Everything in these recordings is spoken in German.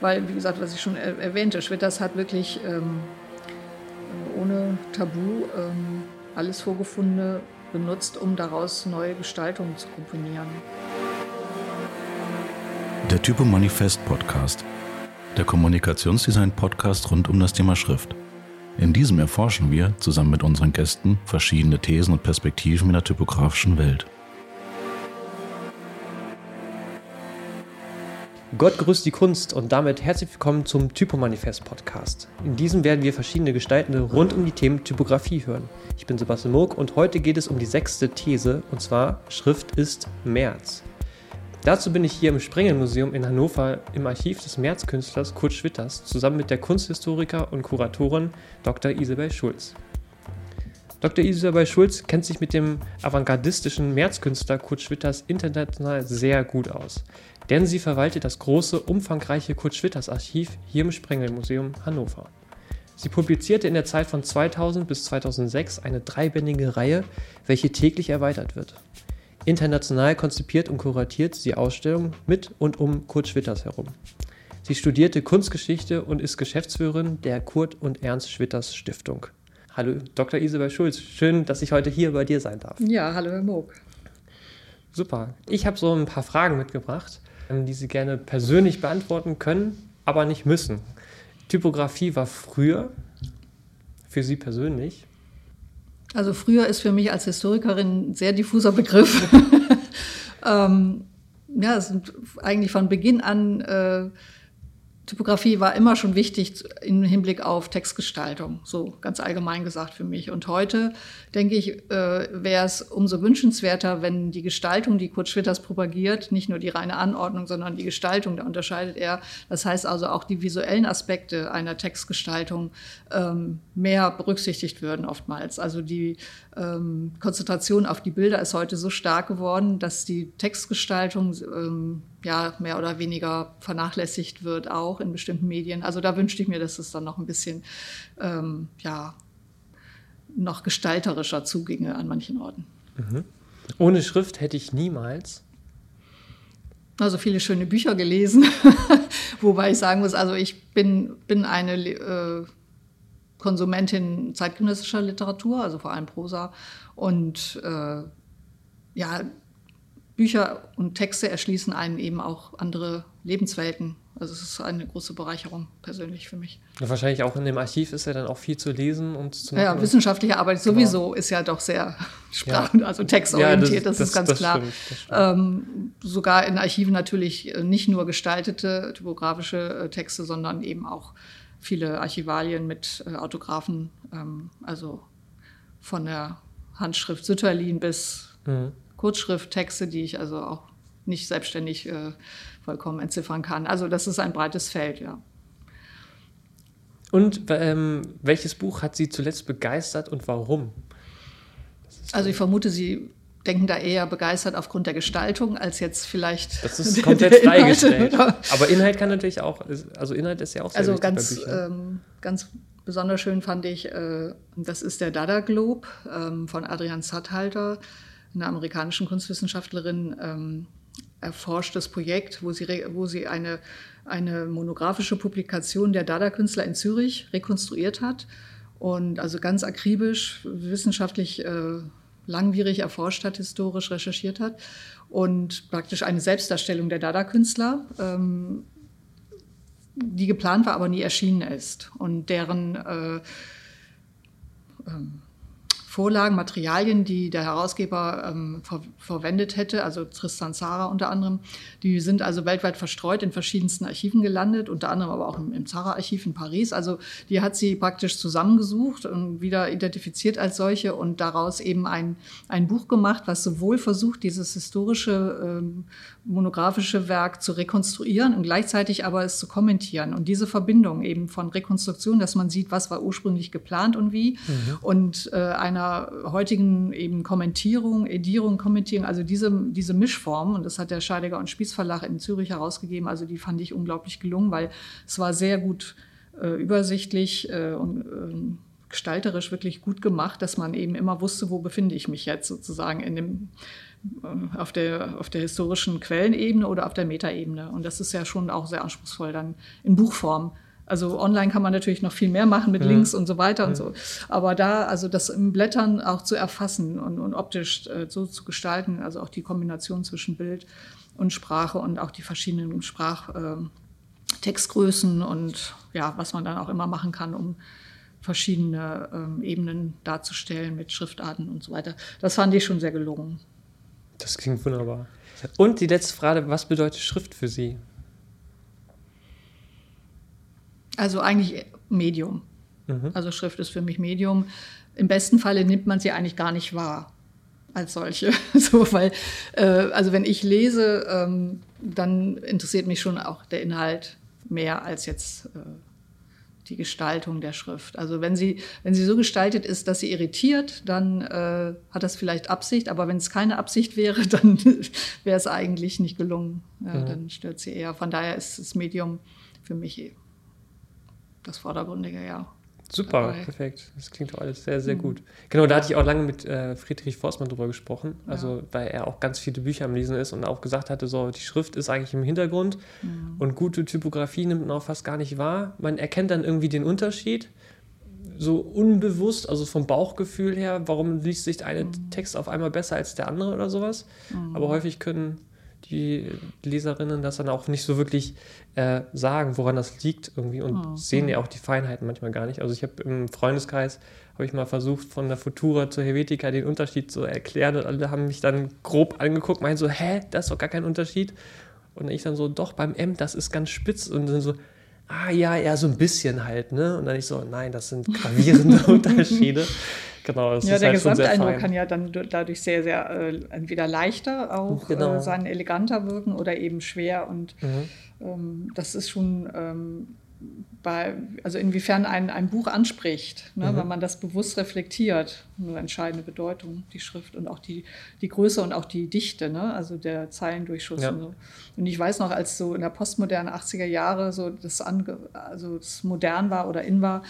weil, wie gesagt, was ich schon er erwähnte, Schwitters hat wirklich ähm, ohne Tabu ähm, alles Vorgefundene benutzt, um daraus neue Gestaltungen zu komponieren. Der Typo Manifest Podcast. Der Kommunikationsdesign-Podcast rund um das Thema Schrift. In diesem erforschen wir zusammen mit unseren Gästen verschiedene Thesen und Perspektiven in der typografischen Welt. Gott grüßt die Kunst und damit herzlich willkommen zum Typomanifest Podcast. In diesem werden wir verschiedene Gestaltende rund um die Themen Typografie hören. Ich bin Sebastian Moog und heute geht es um die sechste These und zwar Schrift ist März. Dazu bin ich hier im Sprengelmuseum in Hannover im Archiv des Märzkünstlers Kurt Schwitters zusammen mit der Kunsthistoriker und Kuratorin Dr. Isabel Schulz. Dr. Isabel Schulz kennt sich mit dem avantgardistischen Märzkünstler Kurt Schwitters international sehr gut aus denn sie verwaltet das große, umfangreiche Kurt Schwitters Archiv hier im Sprengelmuseum Hannover. Sie publizierte in der Zeit von 2000 bis 2006 eine dreibändige Reihe, welche täglich erweitert wird. International konzipiert und kuratiert sie Ausstellungen mit und um Kurt Schwitters herum. Sie studierte Kunstgeschichte und ist Geschäftsführerin der Kurt und Ernst Schwitters Stiftung. Hallo, Dr. Isabel Schulz. Schön, dass ich heute hier bei dir sein darf. Ja, hallo, Herr Moog. Super. Ich habe so ein paar Fragen mitgebracht, die Sie gerne persönlich beantworten können, aber nicht müssen. Typografie war früher für Sie persönlich? Also früher ist für mich als Historikerin ein sehr diffuser Begriff. ähm, ja, es sind eigentlich von Beginn an äh, Typografie war immer schon wichtig im Hinblick auf Textgestaltung, so ganz allgemein gesagt für mich. Und heute, denke ich, äh, wäre es umso wünschenswerter, wenn die Gestaltung, die Kurt Schwitters propagiert, nicht nur die reine Anordnung, sondern die Gestaltung, da unterscheidet er. Das heißt also auch die visuellen Aspekte einer Textgestaltung ähm, mehr berücksichtigt würden oftmals. Also die ähm, Konzentration auf die Bilder ist heute so stark geworden, dass die Textgestaltung ähm, ja mehr oder weniger vernachlässigt wird, auch in bestimmten Medien. Also da wünschte ich mir, dass es dann noch ein bisschen ähm, ja, noch gestalterischer zuginge an manchen Orten. Mhm. Ohne Schrift hätte ich niemals. Also viele schöne Bücher gelesen, wobei ich sagen muss, also ich bin, bin eine äh, Konsumentin zeitgenössischer Literatur, also vor allem Prosa. Und äh, ja, Bücher und Texte erschließen einen eben auch andere Lebenswelten. Also es ist eine große Bereicherung persönlich für mich. Ja, wahrscheinlich auch in dem Archiv ist ja dann auch viel zu lesen und zu machen. Ja, wissenschaftliche Arbeit genau. sowieso genau. ist ja doch sehr sprachen, ja. also textorientiert, ja, das, das, ist ganz das klar. Stimmt, ähm, sogar in Archiven natürlich nicht nur gestaltete typografische äh, Texte, sondern eben auch viele Archivalien mit äh, Autographen, ähm, also von der Handschrift Sütterlin bis mhm. Kurzschrifttexte, die ich also auch nicht selbstständig äh, vollkommen entziffern kann. Also das ist ein breites Feld, ja. Und ähm, welches Buch hat Sie zuletzt begeistert und warum? Also ich vermute, Sie denken da eher begeistert aufgrund der Gestaltung als jetzt vielleicht. Das ist komplett freigestellt. Aber Inhalt kann natürlich auch, also Inhalt ist ja auch sehr Also ganz, ähm, ganz besonders schön fand ich, äh, das ist der Dada Globe ähm, von Adrian Satthalter, einer amerikanischen Kunstwissenschaftlerin, ähm, erforschtes Projekt, wo sie, wo sie eine, eine monografische Publikation der Dada-Künstler in Zürich rekonstruiert hat und also ganz akribisch wissenschaftlich äh, langwierig erforscht hat, historisch recherchiert hat und praktisch eine Selbstdarstellung der Dada-Künstler, ähm, die geplant war, aber nie erschienen ist und deren äh, ähm, Vorlagen, Materialien, die der Herausgeber ähm, ver verwendet hätte, also Tristan Zara unter anderem, die sind also weltweit verstreut in verschiedensten Archiven gelandet, unter anderem aber auch im, im Zara-Archiv in Paris. Also die hat sie praktisch zusammengesucht und wieder identifiziert als solche und daraus eben ein, ein Buch gemacht, was sowohl versucht, dieses historische, ähm, monografische Werk zu rekonstruieren und gleichzeitig aber es zu kommentieren. Und diese Verbindung eben von Rekonstruktion, dass man sieht, was war ursprünglich geplant und wie, mhm. und äh, einer heutigen eben Kommentierung, Edierung, Kommentierung, also diese, diese Mischform, und das hat der Scheidegger und Spieß Verlag in Zürich herausgegeben, also die fand ich unglaublich gelungen, weil es war sehr gut äh, übersichtlich äh, und äh, gestalterisch wirklich gut gemacht, dass man eben immer wusste, wo befinde ich mich jetzt sozusagen in dem äh, auf der, auf der historischen Quellenebene oder auf der Metaebene. Und das ist ja schon auch sehr anspruchsvoll dann in Buchform. Also online kann man natürlich noch viel mehr machen mit ja. Links und so weiter ja. und so. Aber da, also das im Blättern auch zu erfassen und, und optisch äh, so zu gestalten, also auch die Kombination zwischen Bild und Sprache und auch die verschiedenen Sprachtextgrößen äh, und ja, was man dann auch immer machen kann, um verschiedene ähm, Ebenen darzustellen mit Schriftarten und so weiter. Das fand ich schon sehr gelungen. Das klingt wunderbar. Und die letzte Frage, was bedeutet Schrift für Sie? Also eigentlich Medium. Mhm. Also Schrift ist für mich Medium. Im besten Falle nimmt man sie eigentlich gar nicht wahr als solche. so, weil, äh, also wenn ich lese, ähm, dann interessiert mich schon auch der Inhalt mehr als jetzt äh, die Gestaltung der Schrift. Also wenn sie, wenn sie so gestaltet ist, dass sie irritiert, dann äh, hat das vielleicht Absicht, aber wenn es keine Absicht wäre, dann wäre es eigentlich nicht gelungen. Ja, mhm. Dann stört sie eher. Von daher ist das Medium für mich das Vordergründige, ja. Super, dabei. perfekt. Das klingt doch alles sehr, sehr mhm. gut. Genau, da hatte ich auch lange mit äh, Friedrich Forstmann drüber gesprochen, also ja. weil er auch ganz viele Bücher am Lesen ist und auch gesagt hatte, so die Schrift ist eigentlich im Hintergrund mhm. und gute Typografie nimmt man auch fast gar nicht wahr. Man erkennt dann irgendwie den Unterschied, so unbewusst, also vom Bauchgefühl her, warum liest sich der eine mhm. Text auf einmal besser als der andere oder sowas. Mhm. Aber häufig können die Leserinnen das dann auch nicht so wirklich äh, sagen, woran das liegt irgendwie und oh, sehen ja auch die Feinheiten manchmal gar nicht. Also ich habe im Freundeskreis habe ich mal versucht, von der Futura zur Helvetica den Unterschied zu erklären und alle haben mich dann grob angeguckt, meinen so, hä, das ist doch gar kein Unterschied. Und ich dann so, doch, beim M, das ist ganz spitz und dann so, ah ja, ja, so ein bisschen halt, ne? Und dann ich so, nein, das sind gravierende Unterschiede. Genau, das ja, ist der halt Gesamteindruck kann ja dann dadurch sehr, sehr äh, entweder leichter auch genau. äh, sein, eleganter wirken oder eben schwer. Und mhm. ähm, das ist schon ähm, bei, also inwiefern ein, ein Buch anspricht, ne, mhm. wenn man das bewusst reflektiert, eine entscheidende Bedeutung, die Schrift und auch die, die Größe und auch die Dichte, ne, also der Zeilendurchschuss. Ja. Und, so. und ich weiß noch, als so in der postmodernen 80er Jahre so das, ange, also das modern war oder in war,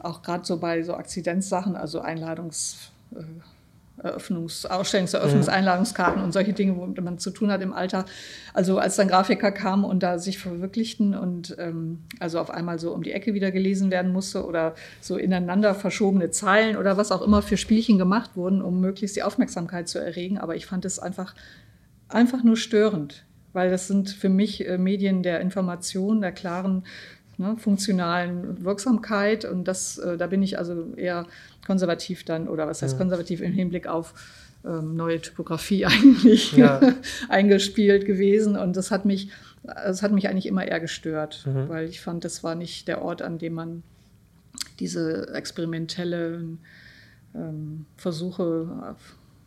auch gerade so bei so Akzidenzsachen, also Einladungs, äh, Eröffnungs-, Ausstellungseröffnungseinladungskarten und solche Dinge, womit man zu tun hat im Alter. Also als dann Grafiker kamen und da sich verwirklichten und ähm, also auf einmal so um die Ecke wieder gelesen werden musste oder so ineinander verschobene Zeilen oder was auch immer für Spielchen gemacht wurden, um möglichst die Aufmerksamkeit zu erregen. Aber ich fand es einfach, einfach nur störend, weil das sind für mich äh, Medien der Information, der klaren ne, funktionalen Wirksamkeit. Und das, äh, da bin ich also eher konservativ dann, oder was heißt ja. konservativ im Hinblick auf ähm, neue Typografie eigentlich ja. eingespielt gewesen. Und das hat mich, das hat mich eigentlich immer eher gestört, mhm. weil ich fand, das war nicht der Ort, an dem man diese experimentelle ähm, Versuche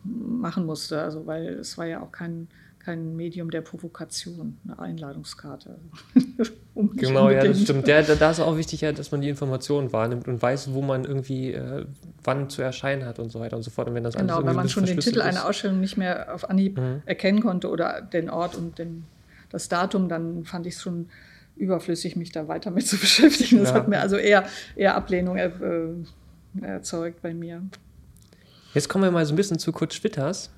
machen musste. Also weil es war ja auch kein kein Medium der Provokation, eine Einladungskarte. genau, ja, das stimmt. Ja, da, ist auch wichtig, ja, dass man die Informationen wahrnimmt und weiß, wo man irgendwie äh, wann zu erscheinen hat und so weiter und so fort. Und wenn das genau, wenn man schon den Titel ist. einer Ausstellung nicht mehr auf Anhieb mhm. erkennen konnte oder den Ort und den, das Datum, dann fand ich es schon überflüssig, mich da weiter mit zu beschäftigen. Das ja. hat mir also eher, eher Ablehnung er, äh, erzeugt bei mir. Jetzt kommen wir mal so ein bisschen zu Kurt Schwitters.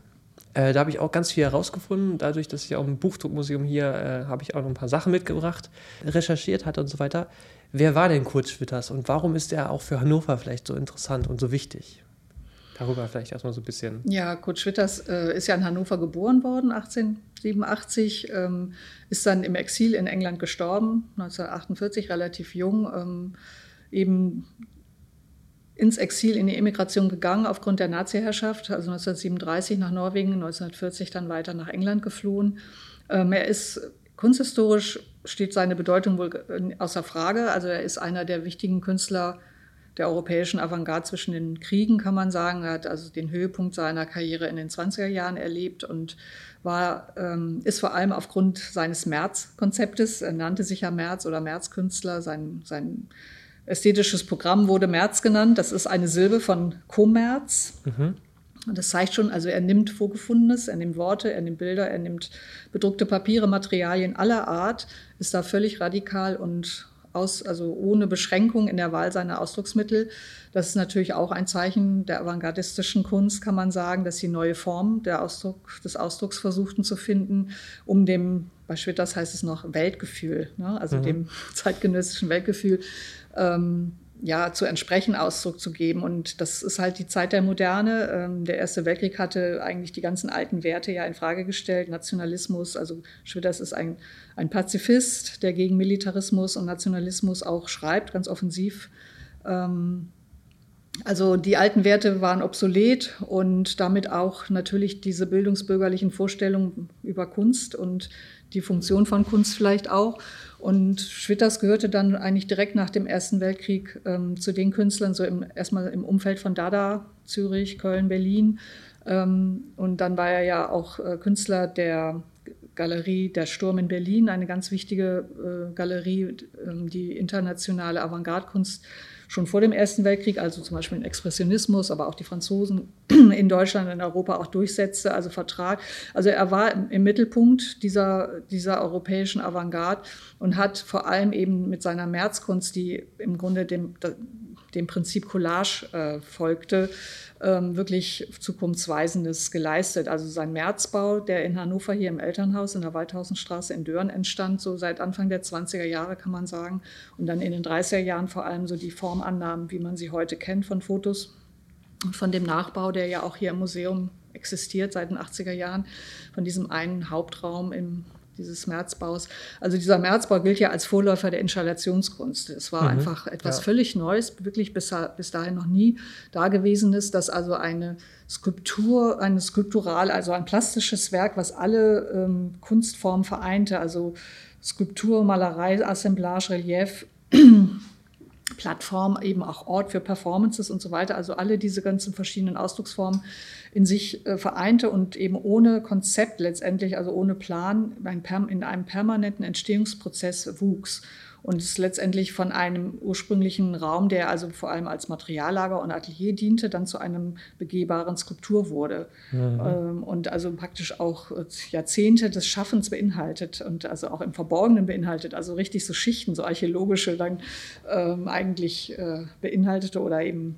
Äh, da habe ich auch ganz viel herausgefunden. Dadurch, dass ich auch im Buchdruckmuseum hier äh, habe ich auch noch ein paar Sachen mitgebracht, recherchiert hatte und so weiter. Wer war denn Kurt Schwitters und warum ist er auch für Hannover vielleicht so interessant und so wichtig? Darüber vielleicht erstmal so ein bisschen. Ja, Kurt Schwitters äh, ist ja in Hannover geboren worden, 1887, ähm, ist dann im Exil in England gestorben, 1948, relativ jung. Ähm, eben ins Exil, in die Emigration gegangen aufgrund der Nazi-Herrschaft, also 1937 nach Norwegen, 1940 dann weiter nach England geflohen. Ähm, er ist kunsthistorisch, steht seine Bedeutung wohl außer Frage. Also er ist einer der wichtigen Künstler der europäischen Avantgarde zwischen den Kriegen, kann man sagen. Er hat also den Höhepunkt seiner Karriere in den 20er Jahren erlebt und war, ähm, ist vor allem aufgrund seines März-Konzeptes, er nannte sich ja März oder Märzkünstler, sein, sein Ästhetisches Programm wurde März genannt. Das ist eine Silbe von Kommerz. Mhm. Und das zeigt schon, also er nimmt Vorgefundenes, er nimmt Worte, er nimmt Bilder, er nimmt bedruckte Papiere, Materialien aller Art, ist da völlig radikal und aus, also ohne Beschränkung in der Wahl seiner Ausdrucksmittel. Das ist natürlich auch ein Zeichen der avantgardistischen Kunst, kann man sagen, dass sie neue Formen Ausdruck, des Ausdrucks versuchten zu finden, um dem, bei Schwitters heißt es noch Weltgefühl, ne? also mhm. dem zeitgenössischen Weltgefühl, ähm, ja, zu entsprechen Ausdruck zu geben. Und das ist halt die Zeit der Moderne. Ähm, der Erste Weltkrieg hatte eigentlich die ganzen alten Werte ja in Frage gestellt. Nationalismus, also Schwitters ist ein, ein Pazifist, der gegen Militarismus und Nationalismus auch schreibt, ganz offensiv. Ähm, also die alten Werte waren obsolet und damit auch natürlich diese bildungsbürgerlichen Vorstellungen über Kunst und die Funktion von Kunst vielleicht auch. Und Schwitters gehörte dann eigentlich direkt nach dem Ersten Weltkrieg ähm, zu den Künstlern, so im, erstmal im Umfeld von Dada, Zürich, Köln, Berlin. Ähm, und dann war er ja auch äh, Künstler der Galerie Der Sturm in Berlin, eine ganz wichtige äh, Galerie, äh, die internationale Avantgarde-Kunst schon vor dem Ersten Weltkrieg, also zum Beispiel den Expressionismus, aber auch die Franzosen in Deutschland, in Europa auch durchsetzte, also Vertrag. Also er war im Mittelpunkt dieser, dieser europäischen Avantgarde und hat vor allem eben mit seiner Märzkunst, die im Grunde dem, dem Prinzip Collage äh, folgte, ähm, wirklich Zukunftsweisendes geleistet. Also sein Märzbau, der in Hannover hier im Elternhaus in der Waldhausenstraße in Dörren entstand, so seit Anfang der 20er Jahre kann man sagen. Und dann in den 30er Jahren vor allem so die Formannahmen, wie man sie heute kennt von Fotos und von dem Nachbau, der ja auch hier im Museum existiert seit den 80er Jahren, von diesem einen Hauptraum im dieses Märzbaus. Also dieser Märzbau gilt ja als Vorläufer der Installationskunst. Es war mhm. einfach etwas ja. völlig Neues, wirklich bis, bis dahin noch nie dagewesenes, dass also eine Skulptur, eine Skulptural, also ein plastisches Werk, was alle ähm, Kunstformen vereinte, also Skulptur, Malerei, Assemblage, Relief, Plattform, eben auch Ort für Performances und so weiter. Also alle diese ganzen verschiedenen Ausdrucksformen in sich äh, vereinte und eben ohne Konzept letztendlich, also ohne Plan, in einem permanenten Entstehungsprozess wuchs und es letztendlich von einem ursprünglichen Raum, der also vor allem als Materiallager und Atelier diente, dann zu einem begehbaren Skulptur wurde. Mhm. Ähm, und also praktisch auch äh, Jahrzehnte des Schaffens beinhaltet und also auch im Verborgenen beinhaltet, also richtig so Schichten, so archäologische dann ähm, eigentlich äh, beinhaltete oder eben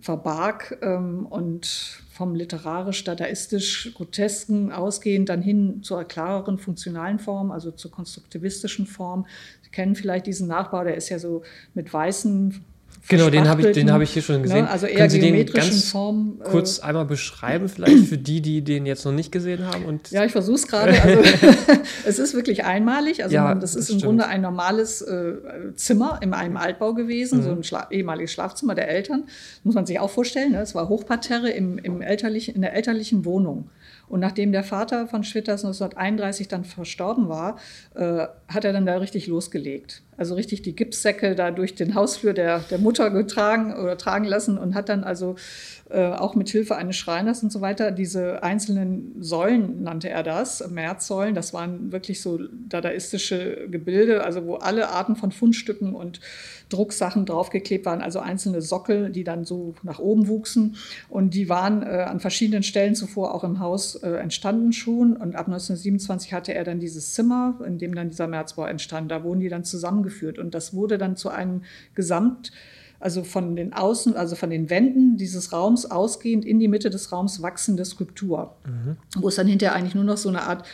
verbarg ähm, und vom literarisch-dadaistisch-grotesken ausgehend dann hin zur klareren funktionalen Form, also zur konstruktivistischen Form, kennen vielleicht diesen Nachbau, der ist ja so mit weißen Genau, den habe ich, den hab ich hier schon ne? gesehen. Ne? Also eher Können Sie den ganz Form, äh, kurz einmal beschreiben, vielleicht für die, die den jetzt noch nicht gesehen haben? Und ja, ich versuche es gerade. Also, es ist wirklich einmalig. Also ja, das, das ist im Grunde ein normales äh, Zimmer in einem Altbau gewesen, mhm. so ein Schla ehemaliges Schlafzimmer der Eltern. Muss man sich auch vorstellen. Ne? Es war Hochparterre im, im elterlichen, in der elterlichen Wohnung. Und nachdem der Vater von Schwitters 1931 dann verstorben war, äh, hat er dann da richtig losgelegt. Also richtig die Gipssäcke da durch den Hausflur der, der Mutter getragen oder tragen lassen und hat dann also äh, auch mit Hilfe eines Schreiners und so weiter diese einzelnen Säulen, nannte er das, Märzsäulen, das waren wirklich so dadaistische Gebilde, also wo alle Arten von Fundstücken und Drucksachen draufgeklebt waren, also einzelne Sockel, die dann so nach oben wuchsen. Und die waren äh, an verschiedenen Stellen zuvor auch im Haus äh, entstanden schon. Und ab 1927 hatte er dann dieses Zimmer, in dem dann dieser Märzbau entstand. Da wurden die dann zusammengeführt. Und das wurde dann zu einem Gesamt also von den Außen, also von den Wänden dieses Raums ausgehend in die Mitte des Raums wachsende Skulptur, mhm. wo es dann hinterher eigentlich nur noch so eine Art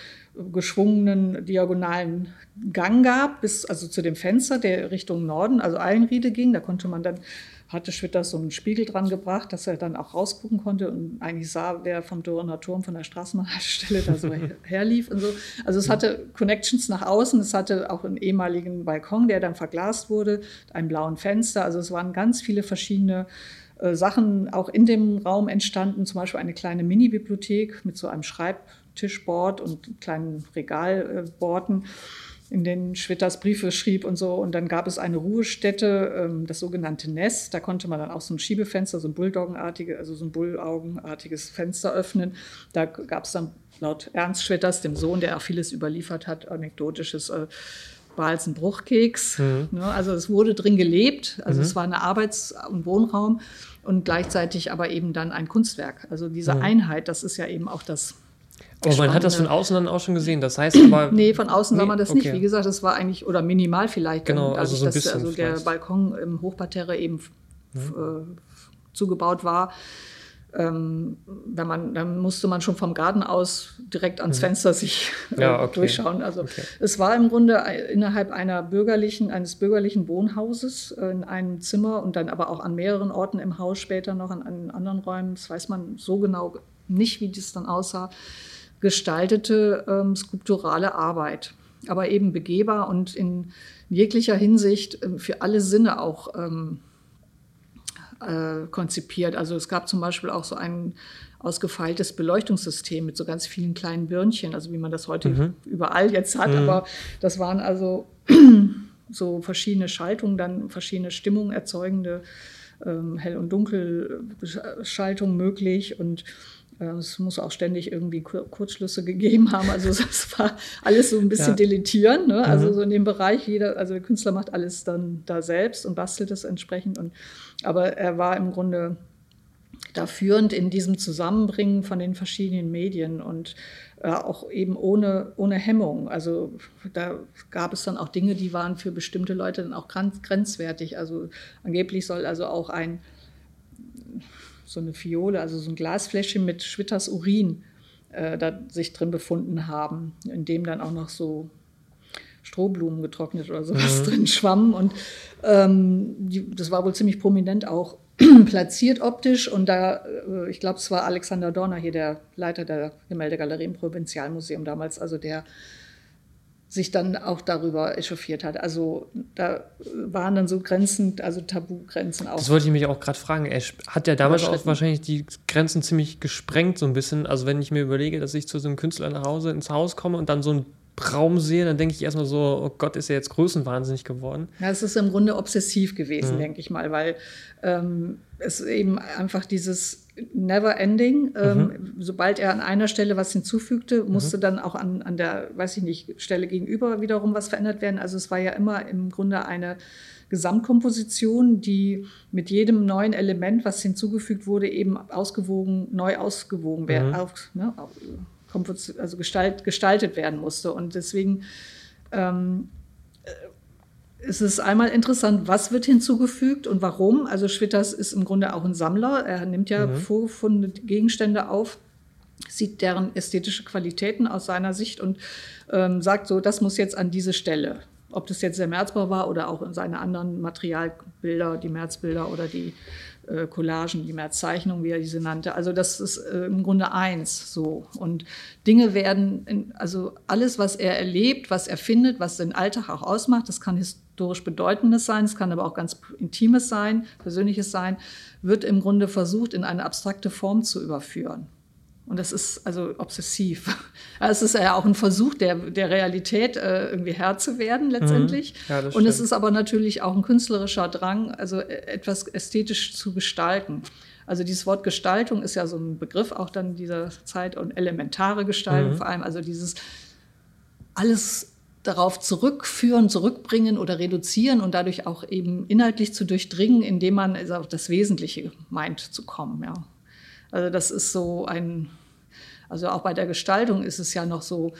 geschwungenen diagonalen Gang gab, bis also zu dem Fenster, der Richtung Norden, also Eilenriede ging. Da konnte man dann, hatte Schwitters so einen Spiegel dran gebracht, dass er dann auch rausgucken konnte und eigentlich sah, wer vom Dörrener Turm von der Straßenbahnhaltestelle da so herlief und so. Also es hatte Connections nach außen, es hatte auch einen ehemaligen Balkon, der dann verglast wurde, einen blauen Fenster. Also es waren ganz viele verschiedene äh, Sachen auch in dem Raum entstanden, zum Beispiel eine kleine Mini-Bibliothek mit so einem Schreib Tischboard und kleinen Regalborden, in denen Schwitters Briefe schrieb und so. Und dann gab es eine Ruhestätte, ähm, das sogenannte Nest. Da konnte man dann auch so ein Schiebefenster, so ein Bulldoggenartiges, also so ein Bullaugenartiges Fenster öffnen. Da gab es dann laut Ernst Schwitters, dem Sohn, der auch vieles überliefert hat, anekdotisches äh, Balzen Bruchkeks. Mhm. Ne? Also es wurde drin gelebt. Also mhm. es war ein Arbeits- und Wohnraum und gleichzeitig aber eben dann ein Kunstwerk. Also diese mhm. Einheit, das ist ja eben auch das Aber man hat das von außen dann auch schon gesehen. Das heißt aber. nee, von außen nee, sah man das okay. nicht. Wie gesagt, das war eigentlich, oder minimal vielleicht. Genau, also so ein dass, bisschen. Also der Balkon im Hochparterre eben mhm. äh, zugebaut war. Ähm, wenn man, dann musste man schon vom Garten aus direkt ans mhm. Fenster sich äh, ja, okay. durchschauen. Also okay. es war im Grunde innerhalb einer bürgerlichen, eines bürgerlichen Wohnhauses äh, in einem Zimmer und dann aber auch an mehreren Orten im Haus später noch an, an anderen Räumen. Das weiß man so genau nicht, wie das dann aussah gestaltete ähm, skulpturale Arbeit, aber eben begehbar und in jeglicher Hinsicht äh, für alle Sinne auch ähm, äh, konzipiert. Also es gab zum Beispiel auch so ein ausgefeiltes Beleuchtungssystem mit so ganz vielen kleinen Birnchen, also wie man das heute mhm. überall jetzt hat. Mhm. Aber das waren also so verschiedene Schaltungen, dann verschiedene Stimmungen erzeugende ähm, Hell- und Dunkelschaltungen möglich und es muss auch ständig irgendwie Kurzschlüsse gegeben haben. Also es war alles so ein bisschen ja. deletieren. Ne? Also mhm. so in dem Bereich, jeder, also der Künstler macht alles dann da selbst und bastelt es entsprechend. Und, aber er war im Grunde da führend in diesem Zusammenbringen von den verschiedenen Medien und äh, auch eben ohne, ohne Hemmung. Also da gab es dann auch Dinge, die waren für bestimmte Leute dann auch grenzwertig. Also angeblich soll also auch ein so eine Fiole, also so ein Glasfläschchen mit Schwitters Urin äh, da sich drin befunden haben, in dem dann auch noch so Strohblumen getrocknet oder sowas mhm. drin schwammen. Und ähm, die, das war wohl ziemlich prominent auch platziert optisch. Und da, äh, ich glaube, es war Alexander Dorner hier, der Leiter der Gemäldegalerie im Provinzialmuseum damals, also der sich dann auch darüber echauffiert hat. Also da waren dann so Grenzen, also Tabugrenzen auch. Das wollte ich mich auch gerade fragen. Er hat ja damals auch wahrscheinlich die Grenzen ziemlich gesprengt, so ein bisschen. Also wenn ich mir überlege, dass ich zu so einem Künstler nach Hause ins Haus komme und dann so ein Raum sehe, dann denke ich erstmal so, oh Gott, ist er jetzt größenwahnsinnig geworden. Ja, es ist im Grunde obsessiv gewesen, mhm. denke ich mal, weil ähm, es eben einfach dieses never ending, ähm, mhm. sobald er an einer Stelle was hinzufügte, musste mhm. dann auch an, an der, weiß ich nicht, Stelle gegenüber wiederum was verändert werden. Also es war ja immer im Grunde eine Gesamtkomposition, die mit jedem neuen Element, was hinzugefügt wurde, eben ausgewogen, neu ausgewogen werden, mhm. ne, also gestalt, gestaltet werden musste. Und deswegen ähm, äh, ist es einmal interessant, was wird hinzugefügt und warum. Also Schwitters ist im Grunde auch ein Sammler. Er nimmt ja mhm. vorgefundene Gegenstände auf, sieht deren ästhetische Qualitäten aus seiner Sicht und ähm, sagt so, das muss jetzt an diese Stelle. Ob das jetzt der Märzbau war oder auch in seine anderen Materialbilder, die Märzbilder oder die äh, Collagen, die Märzzeichnung, wie er diese nannte. Also das ist äh, im Grunde eins so. Und Dinge werden, in, also alles, was er erlebt, was er findet, was den Alltag auch ausmacht, das kann historisch Bedeutendes sein, es kann aber auch ganz Intimes sein, Persönliches sein, wird im Grunde versucht, in eine abstrakte Form zu überführen. Und das ist also obsessiv. Es ist ja auch ein Versuch, der, der Realität äh, irgendwie Herr zu werden letztendlich. Mhm. Ja, und es ist aber natürlich auch ein künstlerischer Drang, also äh, etwas ästhetisch zu gestalten. Also dieses Wort Gestaltung ist ja so ein Begriff auch dann dieser Zeit und elementare Gestaltung mhm. vor allem. Also dieses alles darauf zurückführen, zurückbringen oder reduzieren und dadurch auch eben inhaltlich zu durchdringen, indem man also auf das Wesentliche meint zu kommen. Ja. Also das ist so ein, also auch bei der Gestaltung ist es ja noch so,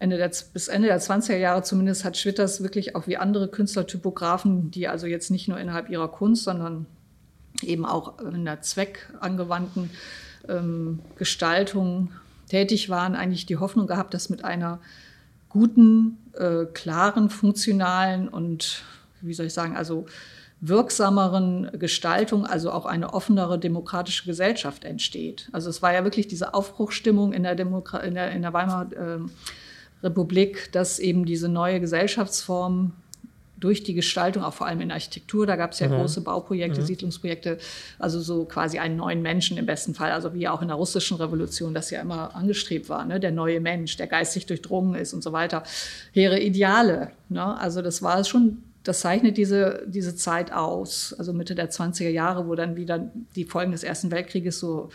Ende der, bis Ende der 20er Jahre zumindest hat Schwitters wirklich auch wie andere Künstlertypografen, die also jetzt nicht nur innerhalb ihrer Kunst, sondern eben auch in der zweckangewandten ähm, Gestaltung tätig waren, eigentlich die Hoffnung gehabt, dass mit einer guten, äh, klaren, funktionalen und, wie soll ich sagen, also wirksameren Gestaltung, also auch eine offenere demokratische Gesellschaft entsteht. Also es war ja wirklich diese Aufbruchstimmung in der, Demokra in der, in der Weimarer äh, Republik, dass eben diese neue Gesellschaftsform durch die Gestaltung, auch vor allem in Architektur, da gab es ja mhm. große Bauprojekte, mhm. Siedlungsprojekte, also so quasi einen neuen Menschen im besten Fall, also wie auch in der russischen Revolution, das ja immer angestrebt war, ne? der neue Mensch, der geistig durchdrungen ist und so weiter. Hehre Ideale. Ne? Also das war schon das zeichnet diese, diese Zeit aus, also Mitte der 20er Jahre, wo dann wieder die Folgen des Ersten Weltkrieges so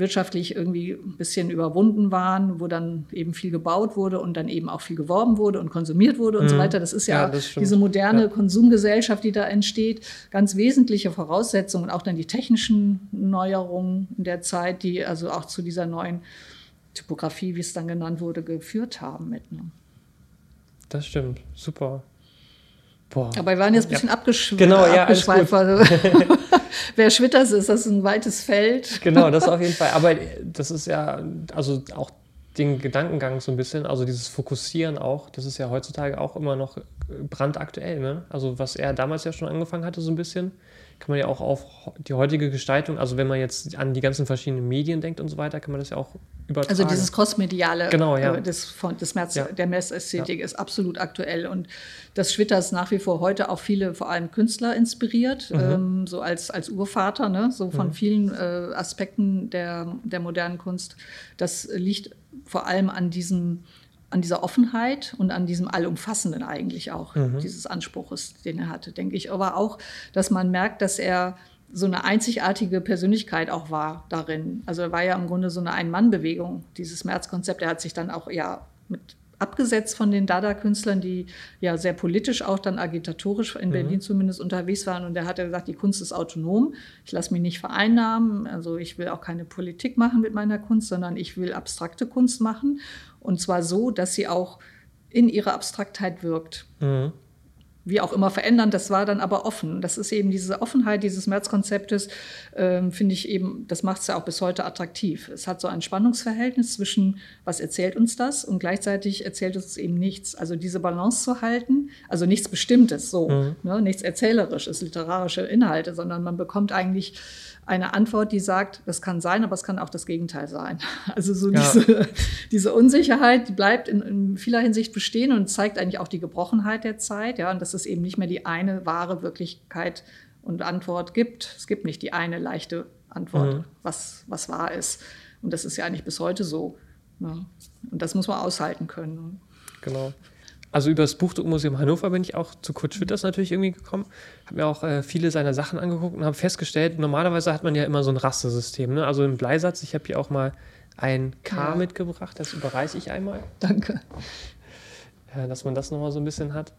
wirtschaftlich irgendwie ein bisschen überwunden waren, wo dann eben viel gebaut wurde und dann eben auch viel geworben wurde und konsumiert wurde und mhm. so weiter. Das ist ja, ja das diese moderne ja. Konsumgesellschaft, die da entsteht, ganz wesentliche Voraussetzungen, auch dann die technischen Neuerungen in der Zeit, die also auch zu dieser neuen Typografie, wie es dann genannt wurde, geführt haben mit. Ne? Das stimmt, super. Boah. Aber wir waren jetzt ein bisschen ja. abgeschw genau, ja, abgeschweift. Also, wer Schwitters ist, das ist ein weites Feld. Genau, das auf jeden Fall. Aber das ist ja, also auch den Gedankengang so ein bisschen, also dieses Fokussieren auch, das ist ja heutzutage auch immer noch brandaktuell. Ne? Also was er damals ja schon angefangen hatte, so ein bisschen, kann man ja auch auf die heutige Gestaltung, also wenn man jetzt an die ganzen verschiedenen Medien denkt und so weiter, kann man das ja auch übertragen. Also dieses crossmediale genau, ja. äh, des, von, des Merz, ja. der Messästhetik ja. ist absolut aktuell und das Schwitters nach wie vor heute auch viele, vor allem Künstler inspiriert, mhm. ähm, so als, als Urvater, ne? so von mhm. vielen äh, Aspekten der, der modernen Kunst. Das liegt vor allem an diesem an dieser Offenheit und an diesem Allumfassenden eigentlich auch, mhm. dieses Anspruches, den er hatte, denke ich. Aber auch, dass man merkt, dass er so eine einzigartige Persönlichkeit auch war darin. Also er war ja im Grunde so eine Ein-Mann-Bewegung, dieses Märzkonzept. Er hat sich dann auch ja mit abgesetzt von den Dada-Künstlern, die ja sehr politisch auch dann agitatorisch in mhm. Berlin zumindest unterwegs waren. Und er hat ja gesagt, die Kunst ist autonom. Ich lasse mich nicht vereinnahmen. Also ich will auch keine Politik machen mit meiner Kunst, sondern ich will abstrakte Kunst machen. Und zwar so, dass sie auch in ihrer Abstraktheit wirkt. Mhm wie auch immer verändern. Das war dann aber offen. Das ist eben diese Offenheit dieses Märzkonzeptes, ähm, finde ich eben, das macht es ja auch bis heute attraktiv. Es hat so ein Spannungsverhältnis zwischen, was erzählt uns das und gleichzeitig erzählt es eben nichts. Also diese Balance zu halten, also nichts Bestimmtes, so, mhm. ne, nichts Erzählerisches, literarische Inhalte, sondern man bekommt eigentlich eine Antwort, die sagt, das kann sein, aber es kann auch das Gegenteil sein. Also so ja. diese, diese Unsicherheit, die bleibt in, in, vieler Hinsicht bestehen und zeigt eigentlich auch die Gebrochenheit der Zeit. Ja, und dass es eben nicht mehr die eine wahre Wirklichkeit und Antwort gibt. Es gibt nicht die eine leichte Antwort, mhm. was, was wahr ist. Und das ist ja eigentlich bis heute so. Ne? Und das muss man aushalten können. Genau. Also über das Buchdruckmuseum Hannover bin ich auch zu Kurt Schwitters natürlich irgendwie gekommen. Habe mir auch äh, viele seiner Sachen angeguckt und habe festgestellt, normalerweise hat man ja immer so ein Rastesystem. Ne? Also im Bleisatz, ich habe hier auch mal ein K ja. mitgebracht, das überreiche ich einmal. Danke. Ja, dass man das nochmal so ein bisschen hat.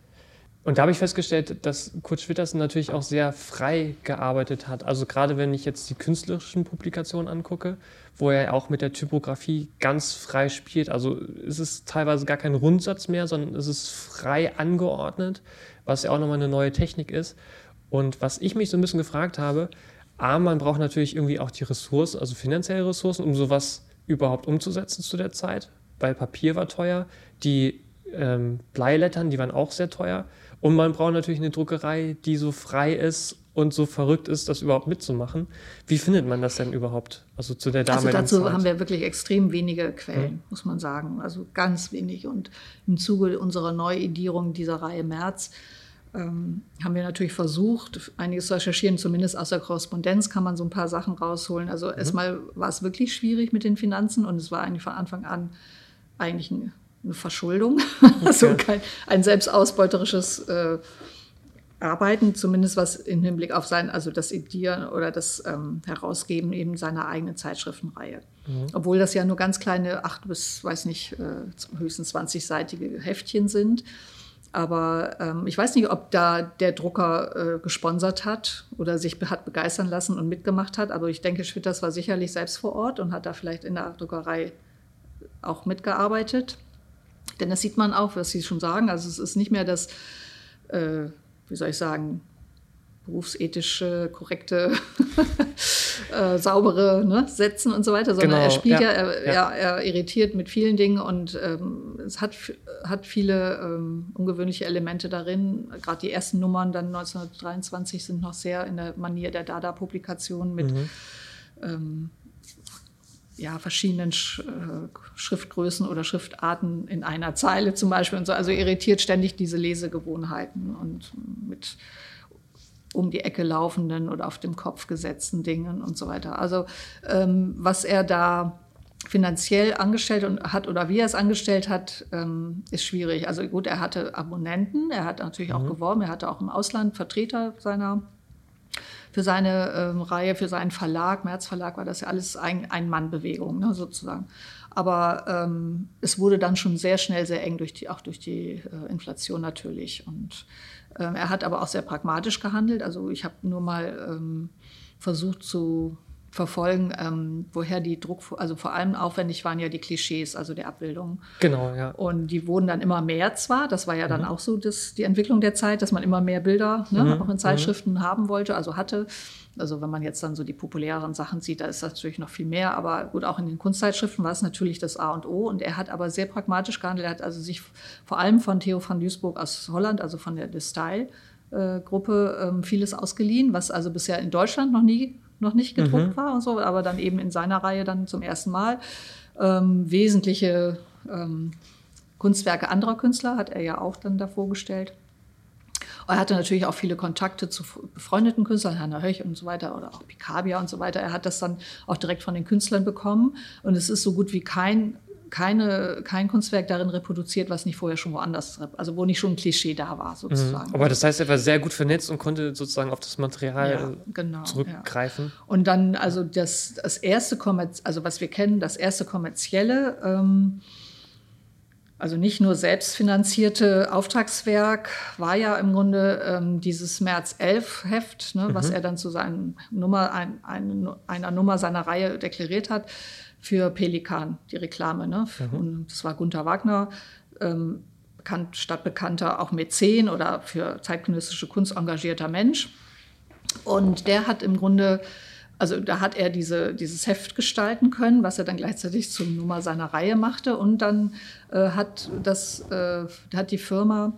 Und da habe ich festgestellt, dass Kurt Schwitters natürlich auch sehr frei gearbeitet hat. Also gerade wenn ich jetzt die künstlerischen Publikationen angucke, wo er auch mit der Typografie ganz frei spielt. Also es ist teilweise gar kein Rundsatz mehr, sondern es ist frei angeordnet, was ja auch nochmal eine neue Technik ist. Und was ich mich so ein bisschen gefragt habe, A, man braucht natürlich irgendwie auch die Ressourcen, also finanzielle Ressourcen, um sowas überhaupt umzusetzen zu der Zeit, weil Papier war teuer, die ähm, Bleilettern, die waren auch sehr teuer. Und man braucht natürlich eine Druckerei, die so frei ist und so verrückt ist, das überhaupt mitzumachen. Wie findet man das denn überhaupt? Also zu der damaligen Also dazu Zeit? haben wir wirklich extrem wenige Quellen, mhm. muss man sagen. Also ganz wenig. Und im Zuge unserer Neuedierung dieser Reihe März ähm, haben wir natürlich versucht, einiges zu recherchieren. Zumindest aus der Korrespondenz kann man so ein paar Sachen rausholen. Also mhm. erstmal war es wirklich schwierig mit den Finanzen und es war eigentlich von Anfang an eigentlich ein eine Verschuldung, okay. also kein, ein selbstausbeuterisches äh, Arbeiten, zumindest was im Hinblick auf sein, also das Edieren oder das ähm, Herausgeben eben seiner eigenen Zeitschriftenreihe. Mhm. Obwohl das ja nur ganz kleine, acht bis, weiß nicht, äh, höchstens 20-seitige Heftchen sind. Aber ähm, ich weiß nicht, ob da der Drucker äh, gesponsert hat oder sich hat begeistern lassen und mitgemacht hat. Aber ich denke, Schwitters war sicherlich selbst vor Ort und hat da vielleicht in der Druckerei auch mitgearbeitet. Denn das sieht man auch, was Sie schon sagen. Also es ist nicht mehr das, äh, wie soll ich sagen, berufsethische, korrekte, äh, saubere ne, Setzen und so weiter, sondern genau, er spielt ja, ja, er, ja. er, irritiert mit vielen Dingen und ähm, es hat, hat viele ähm, ungewöhnliche Elemente darin. Gerade die ersten Nummern dann 1923 sind noch sehr in der Manier der Dada-Publikation mit mhm. ähm, ja, verschiedenen Sch äh, Schriftgrößen oder Schriftarten in einer Zeile zum Beispiel und so. Also irritiert ständig diese Lesegewohnheiten und mit um die Ecke laufenden oder auf dem Kopf gesetzten Dingen und so weiter. Also ähm, was er da finanziell angestellt hat oder wie er es angestellt hat, ähm, ist schwierig. Also gut, er hatte Abonnenten, er hat natürlich mhm. auch geworben, er hatte auch im Ausland Vertreter seiner für seine ähm, Reihe, für seinen Verlag, März Verlag, war das ja alles ein, Ein-Mann-Bewegung ne, sozusagen. Aber ähm, es wurde dann schon sehr schnell sehr eng, durch die, auch durch die äh, Inflation natürlich. Und ähm, er hat aber auch sehr pragmatisch gehandelt. Also ich habe nur mal ähm, versucht zu verfolgen, ähm, woher die Druck, also vor allem aufwendig waren ja die Klischees, also der Abbildungen. Genau, ja. Und die wurden dann immer mehr zwar, das war ja dann mhm. auch so das, die Entwicklung der Zeit, dass man immer mehr Bilder ne, mhm. auch in Zeitschriften mhm. haben wollte, also hatte. Also wenn man jetzt dann so die populäreren Sachen sieht, da ist das natürlich noch viel mehr. Aber gut, auch in den Kunstzeitschriften war es natürlich das A und O. Und er hat aber sehr pragmatisch gehandelt. Er hat also sich vor allem von Theo van Duisburg aus Holland, also von der The Style, Gruppe ähm, vieles ausgeliehen, was also bisher in Deutschland noch nie noch nicht gedruckt mhm. war und so, aber dann eben in seiner Reihe dann zum ersten Mal. Ähm, wesentliche ähm, Kunstwerke anderer Künstler hat er ja auch dann da vorgestellt. Er hatte natürlich auch viele Kontakte zu befreundeten Künstlern, Hanna Höch und so weiter oder auch Picabia und so weiter. Er hat das dann auch direkt von den Künstlern bekommen und es ist so gut wie kein keine, kein Kunstwerk darin reproduziert, was nicht vorher schon woanders, also wo nicht schon ein Klischee da war, sozusagen. Mhm. Aber das heißt, er war sehr gut vernetzt und konnte sozusagen auf das Material ja, genau, zurückgreifen. Ja. Und dann, also das, das erste, Kommerz also was wir kennen, das erste kommerzielle, ähm, also nicht nur selbstfinanzierte Auftragswerk, war ja im Grunde ähm, dieses März 11 Heft, ne, mhm. was er dann zu seinen Nummer, ein, ein, einer Nummer seiner Reihe deklariert hat für Pelikan, die Reklame. Ne? Mhm. Und das war Gunther Wagner, ähm, bekannt, stadtbekannter auch Mäzen oder für zeitgenössische Kunst engagierter Mensch. Und der hat im Grunde, also da hat er diese, dieses Heft gestalten können, was er dann gleichzeitig zur Nummer seiner Reihe machte. Und dann äh, hat, das, äh, hat die Firma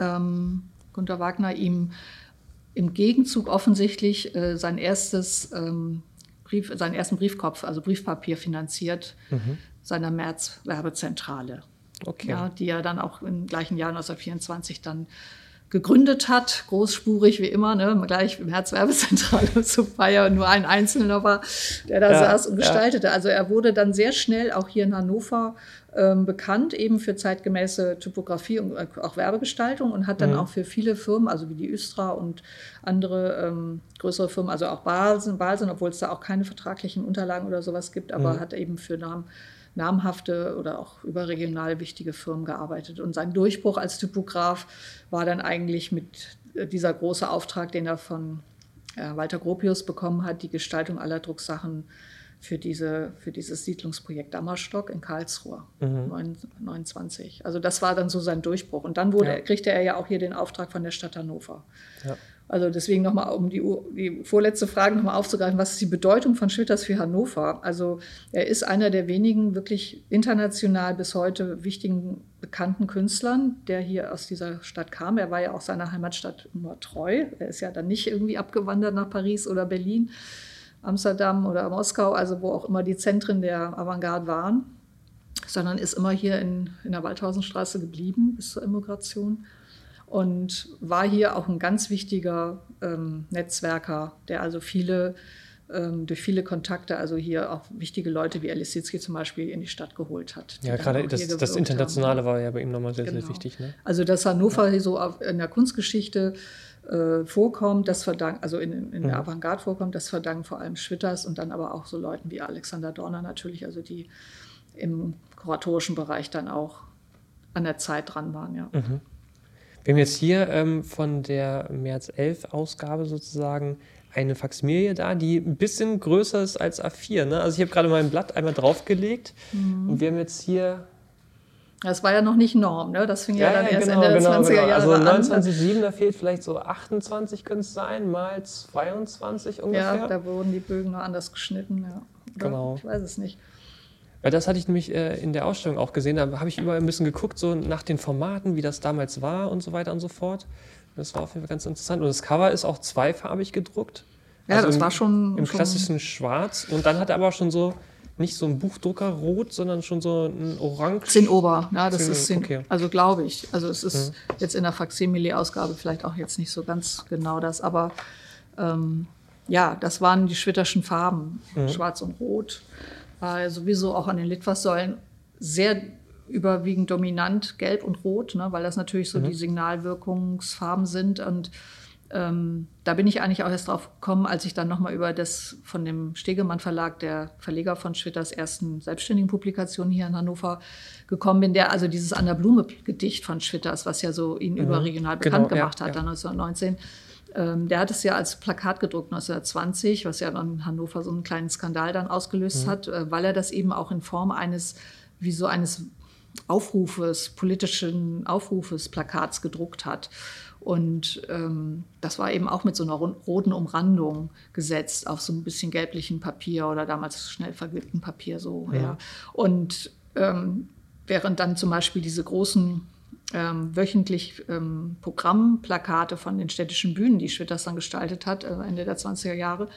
ähm, Gunther Wagner ihm im Gegenzug offensichtlich äh, sein erstes ähm, Brief, seinen ersten Briefkopf, also Briefpapier finanziert, mhm. seiner März-Werbezentrale. Okay. Ja, die er dann auch im gleichen Jahr 1924 dann gegründet hat, großspurig wie immer, ne, gleich im Herzwerbezentrale zu feiern, nur ein Einzelner war, der da ja, saß und gestaltete. Ja. Also er wurde dann sehr schnell auch hier in Hannover ähm, bekannt, eben für zeitgemäße Typografie und äh, auch Werbegestaltung und hat dann mhm. auch für viele Firmen, also wie die Östra und andere ähm, größere Firmen, also auch Balsen, Balsen, obwohl es da auch keine vertraglichen Unterlagen oder sowas gibt, aber mhm. hat eben für Namen namhafte oder auch überregional wichtige Firmen gearbeitet. Und sein Durchbruch als Typograf war dann eigentlich mit äh, dieser große Auftrag, den er von äh, Walter Gropius bekommen hat, die Gestaltung aller Drucksachen für, diese, für dieses Siedlungsprojekt Dammerstock in Karlsruhe, mhm. 29. Also das war dann so sein Durchbruch. Und dann wurde, ja. kriegte er ja auch hier den Auftrag von der Stadt Hannover. Ja. Also deswegen nochmal, um die, die vorletzte Frage nochmal aufzugreifen, was ist die Bedeutung von Schwitters für Hannover? Also er ist einer der wenigen wirklich international bis heute wichtigen bekannten Künstlern, der hier aus dieser Stadt kam. Er war ja auch seiner Heimatstadt immer treu. Er ist ja dann nicht irgendwie abgewandert nach Paris oder Berlin, Amsterdam oder Moskau, also wo auch immer die Zentren der Avantgarde waren, sondern ist immer hier in, in der Waldhausenstraße geblieben bis zur Immigration und war hier auch ein ganz wichtiger ähm, Netzwerker, der also viele ähm, durch viele Kontakte, also hier auch wichtige Leute wie Alice Sitzky zum Beispiel in die Stadt geholt hat. Ja, gerade das, das, Internationale haben. war ja bei ihm nochmal sehr, genau. sehr wichtig. Ne? Also, dass Hannover ja. so in der Kunstgeschichte äh, vorkommt, das verdankt, also in, in der mhm. Avantgarde vorkommt, das verdankt vor allem Schwitters und dann aber auch so Leuten wie Alexander Dorner natürlich, also die im kuratorischen Bereich dann auch an der Zeit dran waren, ja. Mhm. Wir haben jetzt hier ähm, von der März 11 Ausgabe sozusagen eine Faximilie da, die ein bisschen größer ist als A4. Ne? Also ich habe gerade mein Blatt einmal draufgelegt mhm. und wir haben jetzt hier das war ja noch nicht Norm, ne? Das fing ja, ja dann ja, erst genau, Ende der genau, 20er genau. Jahre also 29,7, an. da fehlt vielleicht so 28 können es sein, mal 22 ungefähr. Ja, da wurden die Bögen noch anders geschnitten, ja. Oder? Genau. Ich weiß es nicht. Weil das hatte ich nämlich äh, in der Ausstellung auch gesehen. Da habe ich überall ein bisschen geguckt, so nach den Formaten, wie das damals war und so weiter und so fort. Das war auf jeden Fall ganz interessant. Und das Cover ist auch zweifarbig gedruckt. Ja, also das im, war schon. Im schon klassischen Schwarz. Und dann hat er aber schon so nicht so ein Buchdrucker rot, sondern schon so ein Orange. Zinnober, ja, das Zin, ist Zin, okay. also glaube ich. Also es ist ja. jetzt in der Faximile-Ausgabe vielleicht auch jetzt nicht so ganz genau das, aber ähm, ja, das waren die schwitterschen Farben, mhm. schwarz und rot war sowieso auch an den Litfaßsäulen sehr überwiegend dominant gelb und rot, ne, weil das natürlich so mhm. die Signalwirkungsfarben sind. Und ähm, da bin ich eigentlich auch erst drauf gekommen, als ich dann nochmal über das von dem Stegemann Verlag, der Verleger von Schwitters ersten selbstständigen Publikation hier in Hannover, gekommen bin, der also dieses An der Blume Gedicht von Schwitters, was ja so ihn mhm. überregional bekannt genau, gemacht ja, hat, ja. dann 1919, Ähm, der hat es ja als Plakat gedruckt 1920, was ja dann in Hannover so einen kleinen Skandal dann ausgelöst mhm. hat, äh, weil er das eben auch in Form eines, wie so eines Aufrufes, politischen Aufrufes, Plakats gedruckt hat. Und ähm, das war eben auch mit so einer roten Umrandung gesetzt auf so ein bisschen gelblichen Papier oder damals schnell vergilbten Papier so. Ja. ja. Und ähm, während dann zum Beispiel diese großen ähm, wöchentlich ähm, Programmplakate von den städtischen Bühnen, die Schwitters dann gestaltet hat, äh, Ende der 20er Jahre,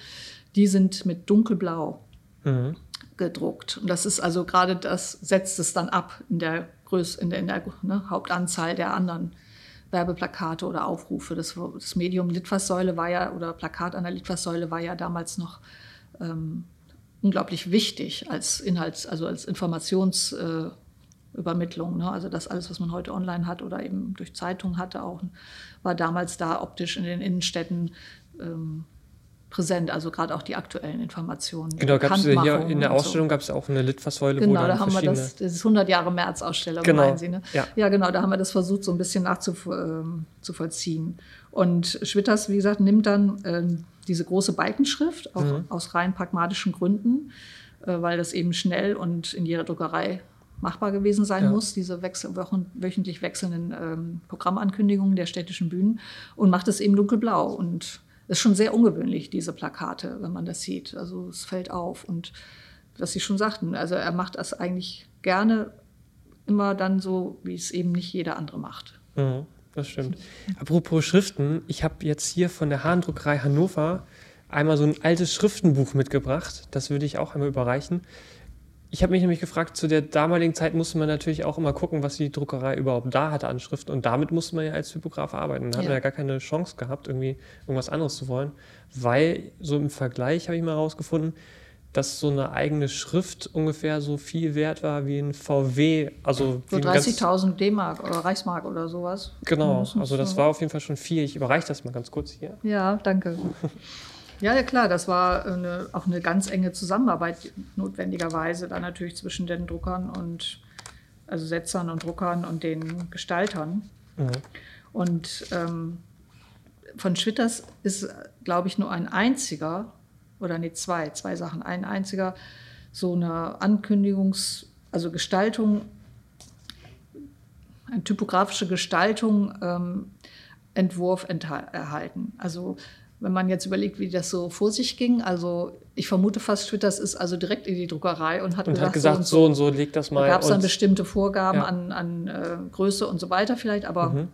die sind mit dunkelblau mhm. gedruckt. Und das ist also gerade das, setzt es dann ab in der, Größe, in der, in der ne, Hauptanzahl der anderen Werbeplakate oder Aufrufe. Das, das Medium Litfaßsäule war ja, oder Plakat an der Litfaßsäule war ja damals noch ähm, unglaublich wichtig als Inhalts-, also als Informationsübermittlung. Äh, ne? Also das alles, was man heute online hat oder eben durch Zeitungen hatte, auch war damals da optisch in den Innenstädten ähm, präsent, also gerade auch die aktuellen Informationen. Genau, gab es hier in der Ausstellung so. gab es auch eine Litfaßsäule. Genau, da haben wir das, das ist 100 Jahre März-Ausstellung, genau. meinen Sie, ne? Ja. ja, genau, da haben wir das versucht, so ein bisschen nachzuvollziehen. Ähm, Und Schwitters, wie gesagt, nimmt dann ähm, diese große Balkenschrift, auch mhm. aus rein pragmatischen Gründen, äh, weil das eben schnell und in jeder Druckerei machbar gewesen sein ja. muss, diese wechsel wöchentlich wechselnden ähm, Programmankündigungen der städtischen Bühnen und macht es eben dunkelblau und ist schon sehr ungewöhnlich, diese Plakate, wenn man das sieht. Also es fällt auf. Und was Sie schon sagten, also er macht das eigentlich gerne immer dann so, wie es eben nicht jeder andere macht. Mhm, das stimmt. Apropos Schriften, ich habe jetzt hier von der Hahndruckerei Hannover einmal so ein altes Schriftenbuch mitgebracht. Das würde ich auch einmal überreichen. Ich habe mich nämlich gefragt, zu der damaligen Zeit musste man natürlich auch immer gucken, was die Druckerei überhaupt da hatte an Schriften. Und damit musste man ja als Typograf arbeiten. Da hat man ja gar keine Chance gehabt, irgendwie irgendwas anderes zu wollen. Weil, so im Vergleich habe ich mal herausgefunden, dass so eine eigene Schrift ungefähr so viel wert war wie ein VW. Also so 30.000 D-Mark oder Reichsmark oder sowas. Genau, also das war auf jeden Fall schon viel. Ich überreiche das mal ganz kurz hier. Ja, danke. Ja, ja klar, das war eine, auch eine ganz enge Zusammenarbeit notwendigerweise da natürlich zwischen den Druckern und also Setzern und Druckern und den Gestaltern. Mhm. Und ähm, von Schwitters ist, glaube ich, nur ein einziger, oder nee, zwei, zwei Sachen, ein einziger so eine Ankündigungs-, also Gestaltung, eine typografische Gestaltung, ähm, Entwurf erhalten. Also wenn man jetzt überlegt, wie das so vor sich ging. Also ich vermute fast, Twitters ist also direkt in die Druckerei und hat und gesagt, hat gesagt so, und so, so leg das mal. Da gab es dann bestimmte Vorgaben ja. an, an äh, Größe und so weiter vielleicht, aber mhm.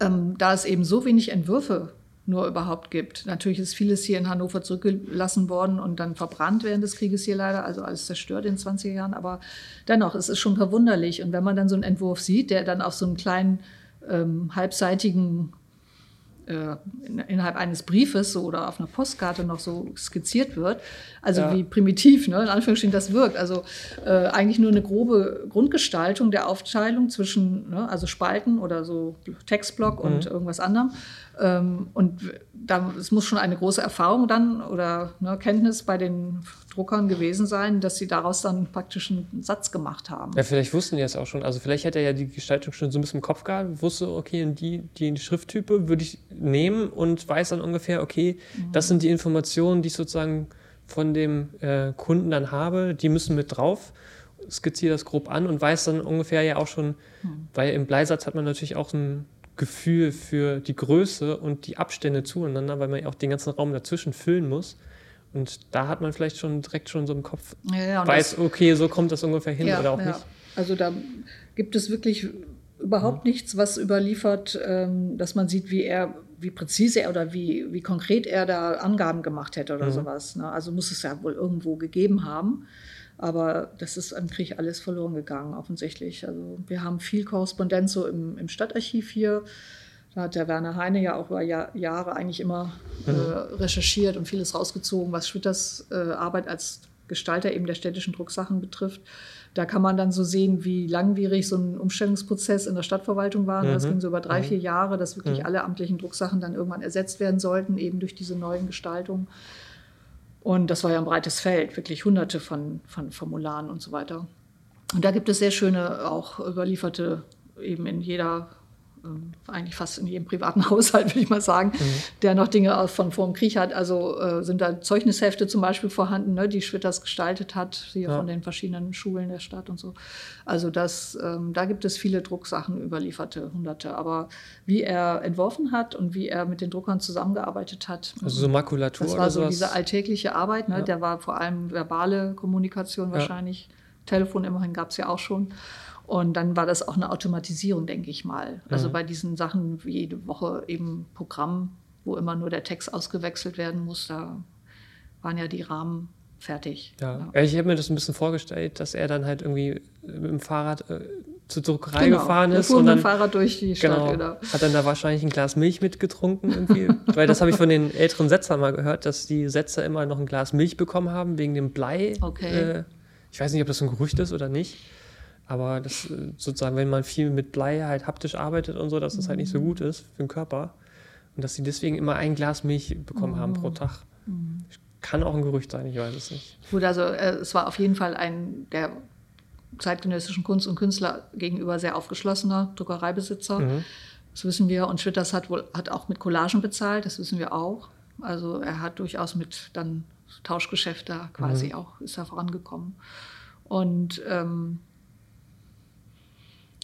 ähm, da es eben so wenig Entwürfe nur überhaupt gibt. Natürlich ist vieles hier in Hannover zurückgelassen worden und dann verbrannt während des Krieges hier leider, also alles zerstört in den 20er Jahren, aber dennoch, es ist schon verwunderlich. Und wenn man dann so einen Entwurf sieht, der dann auf so einem kleinen ähm, halbseitigen äh, innerhalb eines Briefes so, oder auf einer Postkarte noch so skizziert wird. Also ja. wie primitiv, ne, in Anführungsstrichen, das wirkt. Also äh, eigentlich nur eine grobe Grundgestaltung der Aufteilung zwischen, ne, also Spalten oder so Textblock mhm. und irgendwas anderem. Ähm, und da, es muss schon eine große Erfahrung dann oder ne, Kenntnis bei den Druckern gewesen sein, dass sie daraus dann praktisch einen Satz gemacht haben. Ja, vielleicht wussten die es auch schon. Also vielleicht hätte er ja die Gestaltung schon so ein bisschen im Kopf gehabt, wusste, okay, die, die Schrifttype würde ich nehmen und weiß dann ungefähr, okay, mhm. das sind die Informationen, die ich sozusagen von dem äh, Kunden dann habe, die müssen mit drauf skizziere das grob an und weiß dann ungefähr ja auch schon, mhm. weil im Bleisatz hat man natürlich auch ein Gefühl für die Größe und die Abstände zueinander, weil man ja auch den ganzen Raum dazwischen füllen muss. Und da hat man vielleicht schon direkt schon so im Kopf, ja, ja, weiß, okay, so kommt das ungefähr hin ja, oder auch nicht. Also da gibt es wirklich überhaupt mhm. nichts, was überliefert, ähm, dass man sieht, wie er, wie präzise er oder wie, wie konkret er da Angaben gemacht hätte oder mhm. sowas. Ne? Also muss es ja wohl irgendwo gegeben haben. Aber das ist im Krieg alles verloren gegangen, offensichtlich. Also wir haben viel Korrespondenz so im, im Stadtarchiv hier. Da hat der Werner Heine ja auch über Jahr, Jahre eigentlich immer äh, mhm. recherchiert und vieles rausgezogen, was Schwitters äh, Arbeit als Gestalter eben der städtischen Drucksachen betrifft. Da kann man dann so sehen, wie langwierig so ein Umstellungsprozess in der Stadtverwaltung war. Mhm. Das ging so über drei, mhm. vier Jahre, dass wirklich mhm. alle amtlichen Drucksachen dann irgendwann ersetzt werden sollten, eben durch diese neuen Gestaltungen. Und das war ja ein breites Feld, wirklich hunderte von, von Formularen und so weiter. Und da gibt es sehr schöne, auch überlieferte, eben in jeder eigentlich fast in jedem privaten Haushalt, würde ich mal sagen, mhm. der noch Dinge von vor dem Krieg hat. Also äh, sind da Zeugnishefte zum Beispiel vorhanden, ne, die Schwitters gestaltet hat, hier ja. von den verschiedenen Schulen der Stadt und so. Also das, ähm, da gibt es viele Drucksachen, überlieferte Hunderte. Aber wie er entworfen hat und wie er mit den Druckern zusammengearbeitet hat. Also so Makulatur. Das war so diese alltägliche Arbeit, ne? Ja. der war vor allem verbale Kommunikation wahrscheinlich. Ja. Telefon immerhin gab es ja auch schon. Und dann war das auch eine Automatisierung, denke ich mal. Also mhm. bei diesen Sachen wie jede Woche eben Programm, wo immer nur der Text ausgewechselt werden muss, da waren ja die Rahmen fertig. Ja, ja. ich habe mir das ein bisschen vorgestellt, dass er dann halt irgendwie mit dem Fahrrad äh, zur Druckerei genau. gefahren ist. und dann, mit dem Fahrrad durch die Stadt. Genau, genau. Hat dann da wahrscheinlich ein Glas Milch mitgetrunken irgendwie. Weil das habe ich von den älteren Setzern mal gehört, dass die Setzer immer noch ein Glas Milch bekommen haben wegen dem Blei. Okay. Äh, ich weiß nicht, ob das ein Gerücht ist oder nicht. Aber das äh, sozusagen, wenn man viel mit Blei halt haptisch arbeitet und so, dass das halt nicht so gut ist für den Körper. Und dass sie deswegen immer ein Glas Milch bekommen haben pro Tag. Kann auch ein Gerücht sein, ich weiß es nicht. Gut, also äh, es war auf jeden Fall ein der zeitgenössischen Kunst und Künstler gegenüber sehr aufgeschlossener Druckereibesitzer. Mhm. Das wissen wir. Und Schwitters hat wohl hat auch mit Collagen bezahlt, das wissen wir auch. Also er hat durchaus mit dann Tauschgeschäfte quasi mhm. auch ist er vorangekommen. Und ähm,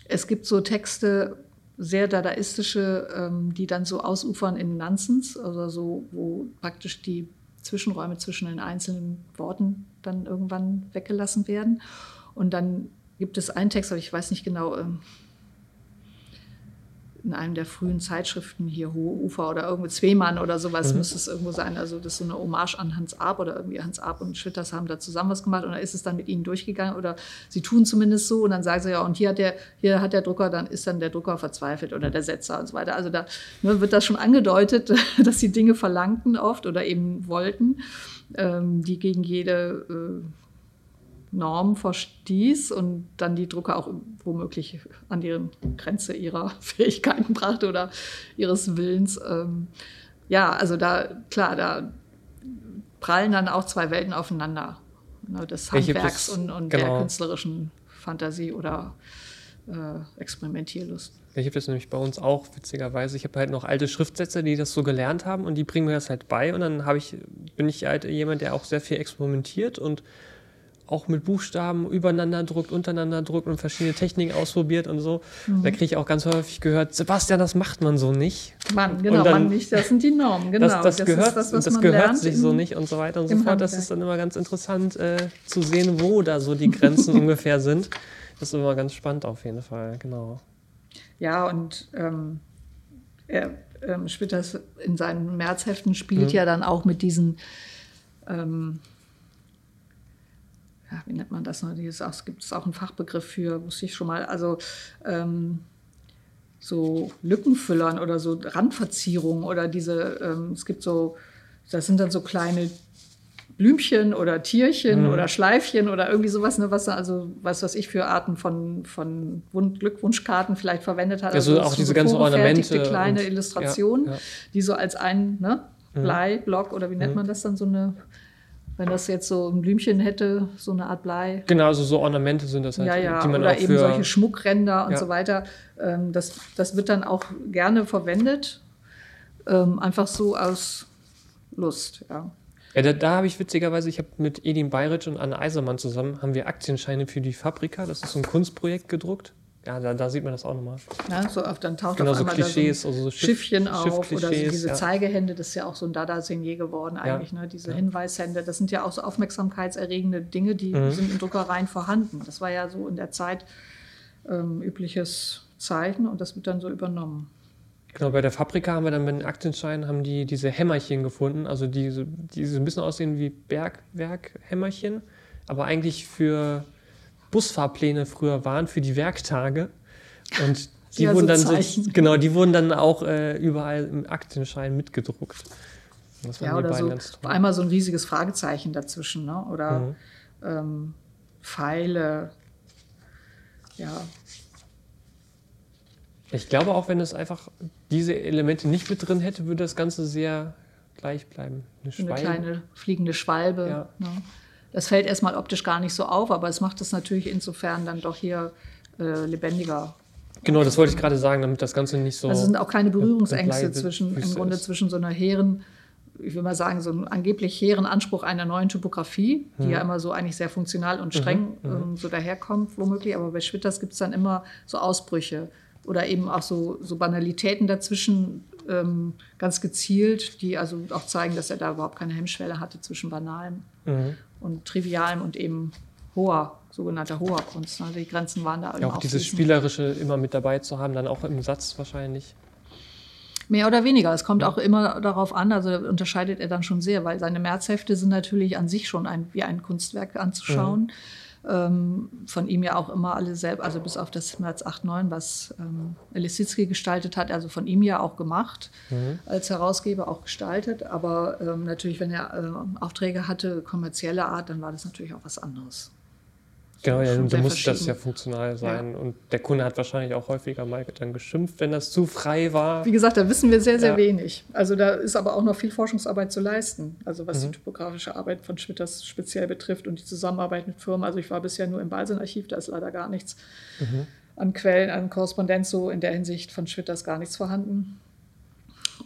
es gibt so Texte, sehr dadaistische, ähm, die dann so ausufern in Nonsense, also so, wo praktisch die Zwischenräume zwischen den einzelnen Worten dann irgendwann weggelassen werden. Und dann gibt es einen Text, aber ich weiß nicht genau, ähm, in einem der frühen Zeitschriften hier Hohe Ufer oder irgendwie Zwemann oder sowas mhm. müsste es irgendwo sein. Also das ist so eine Hommage an Hans Arp oder irgendwie Hans Arp und Schwitters haben da zusammen was gemacht und da ist es dann mit ihnen durchgegangen oder sie tun zumindest so und dann sagen sie ja und hier hat der hier hat der Drucker dann ist dann der Drucker verzweifelt oder der Setzer und so weiter. Also da ne, wird das schon angedeutet, dass sie Dinge verlangten oft oder eben wollten, ähm, die gegen jede äh, Norm verstieß und dann die Drucker auch womöglich an die Grenze ihrer Fähigkeiten brachte oder ihres Willens. Ähm, ja, also da, klar, da prallen dann auch zwei Welten aufeinander. Ne, des Handwerks und, und genau. der künstlerischen Fantasie oder äh, Experimentierlust. Ich habe das nämlich bei uns auch, witzigerweise. Ich habe halt noch alte Schriftsätze, die das so gelernt haben und die bringen mir das halt bei. Und dann ich, bin ich halt jemand, der auch sehr viel experimentiert und auch mit Buchstaben übereinander druckt, untereinander druckt und verschiedene Techniken ausprobiert und so. Mhm. Da kriege ich auch ganz häufig gehört, Sebastian, das macht man so nicht. Mann, genau, dann, man nicht, das sind die Normen, genau. Das, das, das gehört, das, das gehört sich so nicht und so weiter und so fort. Handwerk. Das ist dann immer ganz interessant äh, zu sehen, wo da so die Grenzen ungefähr sind. Das ist immer ganz spannend auf jeden Fall, genau. Ja, und ähm, er, ähm, Schwitters in seinen Märzheften spielt mhm. ja dann auch mit diesen ähm, ja, wie nennt man das? Ne? Es gibt es auch einen Fachbegriff für, wusste ich schon mal. Also ähm, so Lückenfüllern oder so Randverzierungen oder diese, ähm, es gibt so, das sind dann so kleine Blümchen oder Tierchen mhm. oder Schleifchen oder irgendwie sowas, ne, was also was was ich für Arten von, von Glückwunschkarten vielleicht verwendet hat. Also, also auch diese so ganzen Ornamente. kleine und, Illustrationen, ja, ja. die so als ein ne, mhm. Bleiblock oder wie nennt mhm. man das dann, so eine wenn das jetzt so ein Blümchen hätte, so eine Art Blei. Genau, also so Ornamente sind das halt, ja, ja. die man Oder auch eben solche Schmuckränder und ja. so weiter. Ähm, das, das wird dann auch gerne verwendet. Ähm, einfach so aus Lust, ja. Ja, da, da habe ich witzigerweise, ich habe mit Edin Bayritsch und Anne Eisermann zusammen, haben wir Aktienscheine für die Fabrika, das ist so ein Kunstprojekt gedruckt. Ja, da, da sieht man das auch nochmal. Ja, so oft dann taucht genau, auf so Klischees, so also so Schiff, Schiffchen auf oder so diese ja. Zeigehände, das ist ja auch so ein Dada-Senier geworden eigentlich, ja. ne? diese ja. Hinweishände. Das sind ja auch so aufmerksamkeitserregende Dinge, die mhm. sind in Druckereien vorhanden. Das war ja so in der Zeit ähm, übliches Zeichen und das wird dann so übernommen. Genau, bei der Fabrika haben wir dann mit den Aktenscheinen haben die diese Hämmerchen gefunden, also die, die so ein bisschen aussehen wie Bergwerk-Hämmerchen, aber eigentlich für Busfahrpläne früher waren für die Werktage. Und die ja, wurden so dann so, genau, die wurden dann auch äh, überall im Aktenschein mitgedruckt. ja, oder so einmal so ein riesiges Fragezeichen dazwischen, ne? Oder mhm. ähm, Pfeile. Ja. Ich glaube auch, wenn es einfach diese Elemente nicht mit drin hätte, würde das Ganze sehr gleich bleiben. Eine, Eine kleine fliegende Schwalbe. Ja. Ne? Das fällt erstmal optisch gar nicht so auf, aber es macht es natürlich insofern dann doch hier äh, lebendiger. Genau, das wollte ich gerade sagen, damit das Ganze nicht so. Also es sind auch keine Berührungsängste zwischen, im Grunde ist. zwischen so einer hehren, ich will mal sagen, so einem angeblich hehren Anspruch einer neuen Typografie, die ja immer so eigentlich sehr funktional und streng ähm, so daherkommt, womöglich. Aber bei Schwitters gibt es dann immer so Ausbrüche oder eben auch so, so Banalitäten dazwischen, ähm, ganz gezielt, die also auch zeigen, dass er da überhaupt keine Hemmschwelle hatte zwischen Banalem Mhm. Und Trivialem und eben hoher, sogenannter hoher Kunst. Ne? Die Grenzen waren da Ja, auch dieses. Spielerische immer mit dabei zu haben, dann auch im Satz wahrscheinlich. Mehr oder weniger. Es kommt auch immer darauf an, also unterscheidet er dann schon sehr, weil seine Märzhefte sind natürlich an sich schon ein, wie ein Kunstwerk anzuschauen. Ähm, von ihm ja auch immer alle selbst, also bis auf das März 8.9, was ähm, Lisitzky gestaltet hat, also von ihm ja auch gemacht, als Herausgeber auch gestaltet. Aber ähm, natürlich, wenn er ähm, Aufträge hatte, kommerzielle Art, dann war das natürlich auch was anderes. Genau, ja, schon da muss das ja funktional sein. Und der Kunde hat wahrscheinlich auch häufiger mal dann geschimpft, wenn das zu frei war. Wie gesagt, da wissen wir sehr, sehr Ja. wenig. Also da ist aber auch noch viel Forschungsarbeit zu leisten, also was Mhm. die typografische Arbeit von Schwitters speziell betrifft und die Zusammenarbeit mit Firmen. Also ich war bisher nur im Balsen-Archiv, da ist leider gar nichts Mhm. an Quellen, an Korrespondenz so in der Hinsicht von Schwitters gar nichts vorhanden.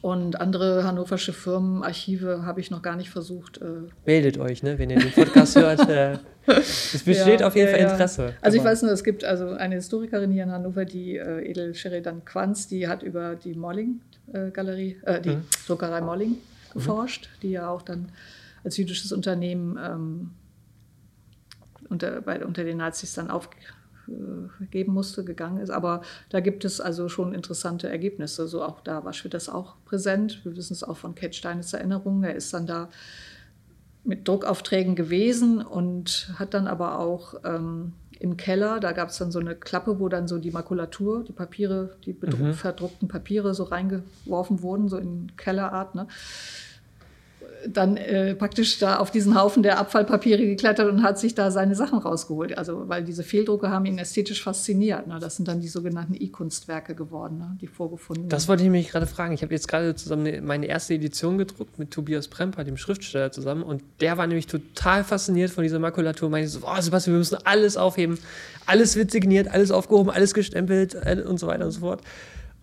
Und andere hannoversche Firmenarchive habe ich noch gar nicht versucht. Äh, Meldet euch, ne, wenn ihr den Podcast hört. Äh, es besteht Ja, auf jeden ja, Fall ja. Interesse. Also ich weiß nur, es gibt also eine Historikerin hier in Hannover, die äh, Edel Sheridan Quanz, die hat über die Molling-Galerie, äh, die Mhm. Druckerei Molling geforscht, die ja auch dann als jüdisches Unternehmen ähm, unter, bei, unter den Nazis dann aufgeben musste, gegangen ist. Aber da gibt es also schon interessante Ergebnisse. So auch da war Schwitters auch präsent. Wir wissen es auch von Kate Steinitz Erinnerungen. Er ist dann da mit Druckaufträgen gewesen und hat dann aber auch ähm, im Keller, da gab es dann so eine Klappe, wo dann so die Makulatur, die Papiere, die Mhm. verdruckten Papiere so reingeworfen wurden, so in Kellerart. Ne? Dann äh, praktisch da auf diesen Haufen der Abfallpapiere geklettert und hat sich da seine Sachen rausgeholt. Also, weil diese Fehldrucke haben ihn ästhetisch fasziniert. Ne? Das sind dann die sogenannten I-Kunstwerke geworden, ne? die vorgefundenen. Das wollte ich mich gerade fragen. Ich habe jetzt gerade zusammen eine- meine erste Edition gedruckt mit Tobias Premper, dem Schriftsteller, zusammen. Und der war nämlich total fasziniert von dieser Makulatur. Meinte so, oh, Sebastian, wir müssen alles aufheben. Alles wird signiert, alles aufgehoben, alles gestempelt äh, und so weiter und so fort.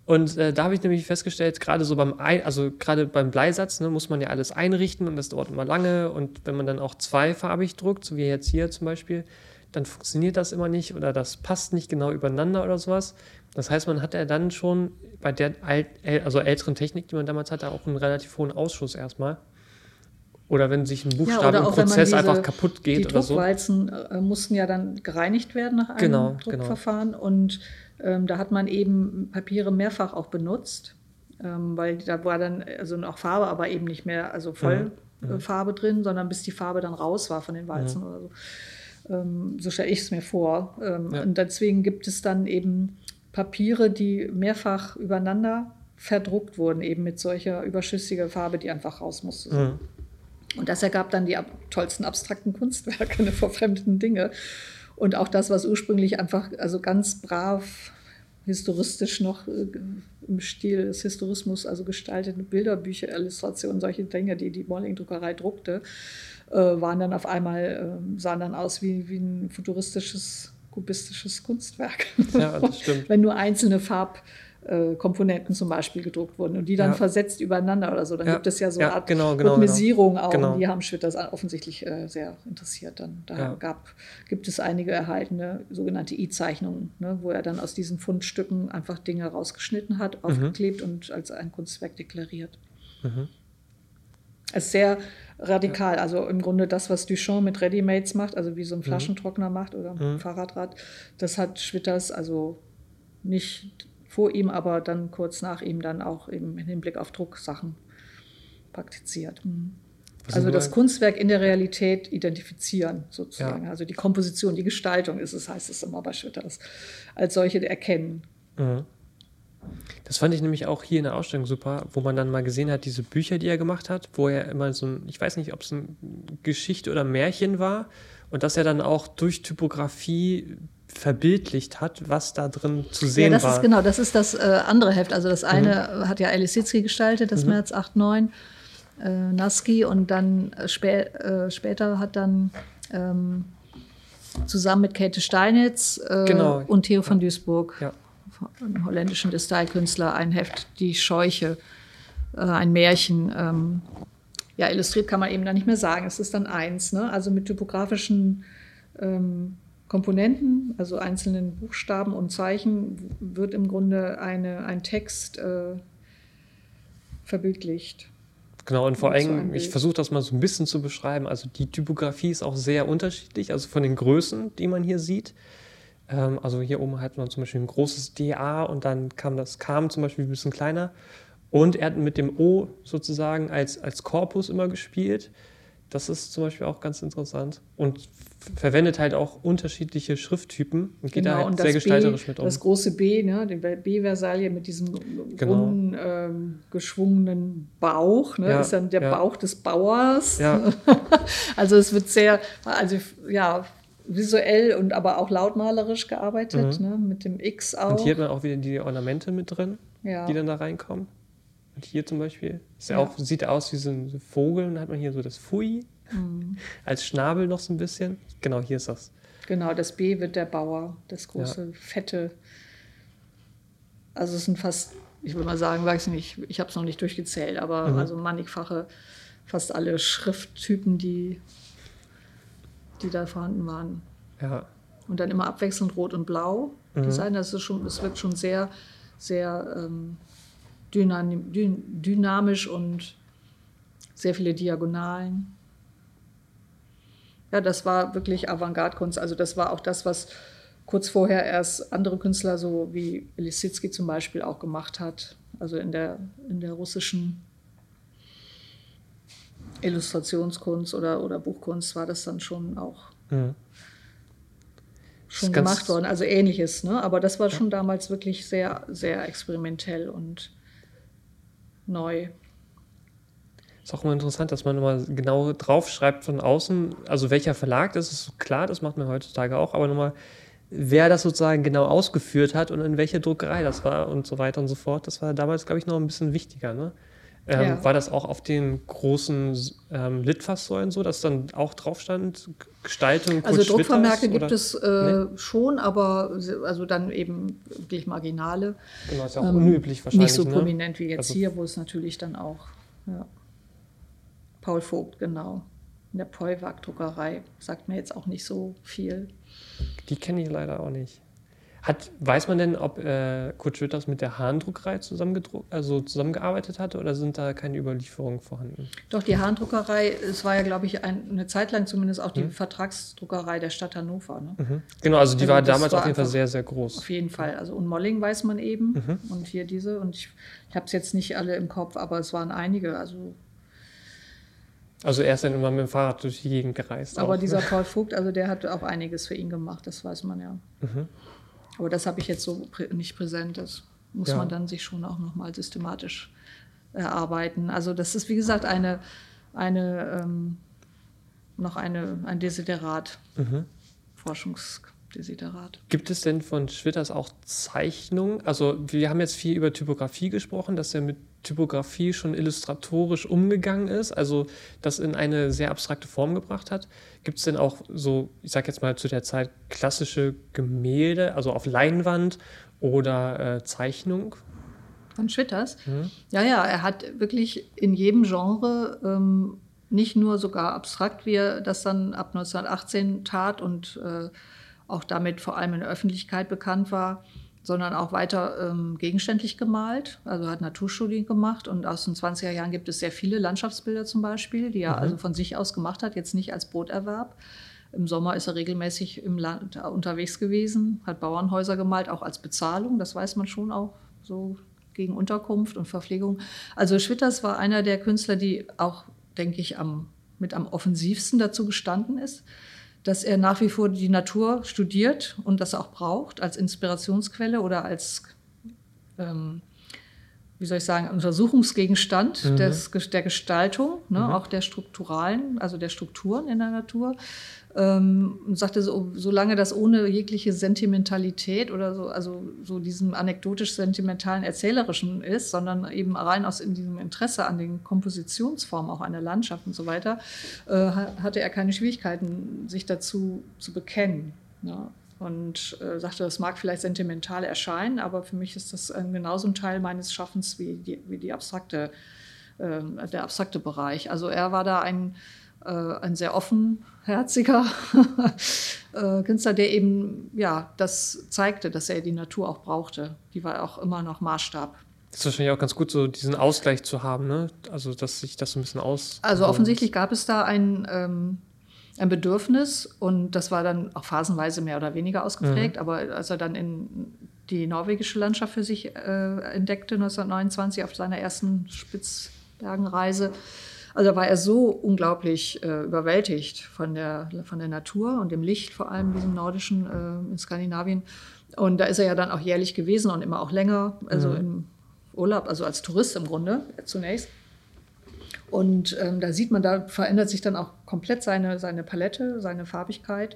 Und äh, da habe ich nämlich festgestellt, gerade so beim, Ein also gerade beim Bleisatz, ne, muss man ja alles einrichten und das dauert immer lange. Und wenn man dann auch zweifarbig druckt, so wie jetzt hier zum Beispiel, dann funktioniert das immer nicht oder das passt nicht genau übereinander oder sowas. Das heißt, man hat ja dann schon bei der alt, also älteren Technik, die man damals hatte, auch einen relativ hohen Ausschuss erstmal. Oder wenn sich ein Buchstabe oder im Prozess diese- einfach kaputt geht die oder so. Druckwalzen äh, mussten ja dann gereinigt werden nach einem Genau, Druckverfahren. Und ähm, da hat man eben Papiere mehrfach auch benutzt, ähm, weil da war dann also auch Farbe, aber eben nicht mehr also voll Mhm. äh, Farbe drin, sondern bis die Farbe dann raus war von den Walzen oder so. Ähm, so stelle ich es mir vor. Ähm, Ja. Und deswegen gibt es dann eben Papiere, die mehrfach übereinander verdruckt wurden, eben mit solcher überschüssiger Farbe, die einfach raus musste. Und das ergab dann die ab tollsten abstrakten Kunstwerke, ne, verfremdeten Dinge. Und auch das, was ursprünglich einfach, also ganz brav historistisch noch äh, im Stil des Historismus, also gestaltete Bilderbücher, Illustrationen, solche Dinge, die die Molling-Druckerei druckte, äh, waren dann auf einmal, äh, sahen dann aus wie, wie ein futuristisches, kubistisches Kunstwerk. Ja, das stimmt. Wenn nur einzelne Farbkomponenten zum Beispiel gedruckt wurden und die dann Ja. versetzt übereinander oder so, dann Ja. gibt es ja so Ja, eine Art genau, genau, Rhythmisierung auch. Genau. Und die haben Schwitters offensichtlich äh, sehr interessiert. Dann da Ja. gab, gibt es einige erhaltene sogenannte I-Zeichnungen, ne, wo er dann aus diesen Fundstücken einfach Dinge rausgeschnitten hat, aufgeklebt und als ein Kunstwerk deklariert. Mhm. Es ist sehr radikal. Also im Grunde das, was Duchamp mit Readymates macht, also wie so ein Flaschentrockner macht oder ein Mhm. Fahrradrad, das hat Schwitters also nicht vor ihm, aber dann kurz nach ihm dann auch eben im Hinblick auf Drucksachen praktiziert. Mhm. Was Also das Kunstwerk in der Realität identifizieren, sozusagen. Ja. Also die Komposition, die Gestaltung ist es, heißt es immer bei Schwitters, als solche erkennen. Mhm. Das fand ich nämlich auch hier in der Ausstellung super, wo man dann mal gesehen hat, diese Bücher, die er gemacht hat, wo er immer so ein, ich weiß nicht, ob es eine Geschichte oder Märchen war und dass er dann auch durch Typografie verbildlicht hat, was da drin zu Ja, sehen das war. ist genau, das ist das äh, andere Heft. Also das eine hat ja Alice Sitzky gestaltet, das März 8, 9, äh, Naski und dann äh, spä äh, später hat dann ähm, zusammen mit Käthe Steinitz äh, Genau. und Theo von Duisburg Ja. einem holländischen Detailkünstler, ein Heft, Die Scheuche, äh, ein Märchen. Ähm, ja, illustriert kann man eben da nicht mehr sagen. Es ist dann eins, ne? also mit typografischen ähm, Komponenten, also einzelnen Buchstaben und Zeichen, wird im Grunde eine, ein Text äh, verbildlicht. Genau, und vor allem, ich versuche das mal so ein bisschen zu beschreiben. Also die Typografie ist auch sehr unterschiedlich, also von den Größen, die man hier sieht. Ähm, also hier oben hat man zum Beispiel ein großes DA und dann kam das kam zum Beispiel ein bisschen kleiner. Und er hat mit dem O sozusagen als, als Korpus immer gespielt. Das ist zum Beispiel auch ganz interessant. Und verwendet halt auch unterschiedliche Schrifttypen und geht genau, da halt sehr gestalterisch B, mit um. Das große B, ne, die B-Versalie mit diesem genau. ungeschwungenen ähm, Bauch, ne, ja, ist dann der ja. Bauch des Bauers. Ja. also es wird sehr, also ja, visuell und aber auch lautmalerisch gearbeitet, mhm. ne, mit dem X auch. Und hier hat man auch wieder die Ornamente mit drin, die dann da reinkommen. Und hier zum Beispiel ist ja. auch, sieht aus wie so ein Vogel und dann hat man hier so das Fui mhm. als Schnabel noch so ein bisschen. Genau, hier ist das. Genau, das B wird der Bauer, das große, ja. fette. Also es sind fast, ich würde mal sagen, weiß nicht, ich habe es noch nicht durchgezählt, aber mhm. also mannigfache, fast alle Schrifttypen, die, die da vorhanden waren. Ja. Und dann immer abwechselnd rot und blau. Mhm. Design, das, ist schon, das wirkt schon sehr, sehr ähm, dynamisch und sehr viele Diagonalen. Ja, das war wirklich Avantgarde-Kunst. Also das war auch das, was kurz vorher erst andere Künstler, so wie Lisitsky zum Beispiel, auch gemacht hat. Also in der, in der russischen Illustrationskunst oder, oder Buchkunst war das dann schon auch mhm. schon gemacht worden. Also ähnliches, ne? Aber das war schon damals wirklich sehr, sehr experimentell und neu. Ist auch immer interessant, dass man immer genau draufschreibt von außen, also welcher Verlag, das ist klar, das macht man heutzutage auch, aber nochmal, wer das sozusagen genau ausgeführt hat und in welcher Druckerei das war und so weiter und so fort. Das war damals, glaube ich, noch ein bisschen wichtiger. Ne? Ähm, ja. War das auch auf den großen ähm, Litfaßsäulen so, dass dann auch drauf stand, Gestaltung? Also Druckvermerke gibt es äh, nee? schon, aber also dann eben wirklich marginale. Genau, ist ja auch ähm, unüblich wahrscheinlich. Nicht so ne? prominent wie jetzt also, hier, wo es natürlich dann auch. Ja. Paul Vogt, genau. In der Polwag-Druckerei. Sagt mir jetzt auch nicht so viel. Die kenne ich leider auch nicht. Hat, weiß man denn, ob äh, Kurt Schwitters mit der Hahndruckerei also zusammengearbeitet hatte oder sind da keine Überlieferungen vorhanden? Doch, die Hahndruckerei, es war ja, glaube ich, ein, eine Zeit lang zumindest auch die hm. Vertragsdruckerei der Stadt Hannover. Ne? Mhm. Genau, also die also war damals war auf jeden Fall sehr, sehr groß. Auf jeden Fall. Also und Molling weiß man eben mhm. und hier diese. Und ich, ich habe es jetzt nicht alle im Kopf, aber es waren einige. Also also er ist dann immer mit dem Fahrrad durch die Gegend gereist. Aber auch. dieser Paul Vogt, also der hat auch einiges für ihn gemacht, das weiß man ja. Mhm. Aber das habe ich jetzt so nicht präsent. Das muss ja. man dann sich schon auch nochmal systematisch erarbeiten. Also das ist, wie gesagt, eine, eine ähm, noch eine, ein Desiderat, mhm. Forschungsdesiderat. Gibt es denn von Schwitters auch Zeichnungen? Also wir haben jetzt viel über Typografie gesprochen, dass er mit Typografie schon illustratorisch umgegangen ist, also das in eine sehr abstrakte Form gebracht hat. Gibt es denn auch so, ich sag jetzt mal zu der Zeit, klassische Gemälde, also auf Leinwand oder äh, Zeichnung? Von Schwitters? Mhm. Ja, ja, er hat wirklich in jedem Genre, ähm, nicht nur sogar abstrakt, wie er das dann ab 1918 tat und äh, auch damit vor allem in der Öffentlichkeit bekannt war, sondern auch weiter ähm, gegenständlich gemalt, also hat Naturstudien gemacht und aus den 20er Jahren gibt es sehr viele Landschaftsbilder zum Beispiel, die er mhm. also von sich aus gemacht hat, jetzt nicht als Broterwerb. Im Sommer ist er regelmäßig im Land unterwegs gewesen, hat Bauernhäuser gemalt, auch als Bezahlung, das weiß man schon auch so gegen Unterkunft und Verpflegung. Also Schwitters war einer der Künstler, die auch, denke ich, am, mit am offensivsten dazu gestanden ist dass er nach wie vor die Natur studiert und das auch braucht als Inspirationsquelle oder als, ähm, wie soll ich sagen, Untersuchungsgegenstand mhm. des, der Gestaltung, ne, mhm. auch der strukturalen, also der Strukturen in der Natur ähm, und sagte, so, solange das ohne jegliche Sentimentalität oder so, also so diesem anekdotisch-sentimentalen, erzählerischen ist, sondern eben rein aus in diesem Interesse an den Kompositionsformen auch einer Landschaft und so weiter, äh, hatte er keine Schwierigkeiten, sich dazu zu bekennen. Ja. und äh, sagte, das mag vielleicht sentimental erscheinen, aber für mich ist das äh, genauso ein Teil meines Schaffens wie, die, wie die abstrakte, äh, der abstrakte Bereich. Also er war da ein, ein sehr offenherziger äh, Künstler, der eben ja, das zeigte, dass er die Natur auch brauchte. Die war auch immer noch Maßstab. Das ist wahrscheinlich auch ganz gut, so diesen Ausgleich zu haben, ne? Also, dass sich das so ein bisschen aus. Also offensichtlich gab es da ein, ähm, ein Bedürfnis und das war dann auch phasenweise mehr oder weniger ausgeprägt. Mhm. Aber als er dann in die norwegische Landschaft für sich äh, entdeckte 1929 auf seiner ersten Spitzbergenreise, also war er so unglaublich äh, überwältigt von der, von der Natur und dem Licht, vor allem diesem nordischen äh, in Skandinavien. Und da ist er ja dann auch jährlich gewesen und immer auch länger, also mhm. im Urlaub, also als Tourist im Grunde zunächst. Und ähm, da sieht man, da verändert sich dann auch komplett seine, seine Palette, seine Farbigkeit,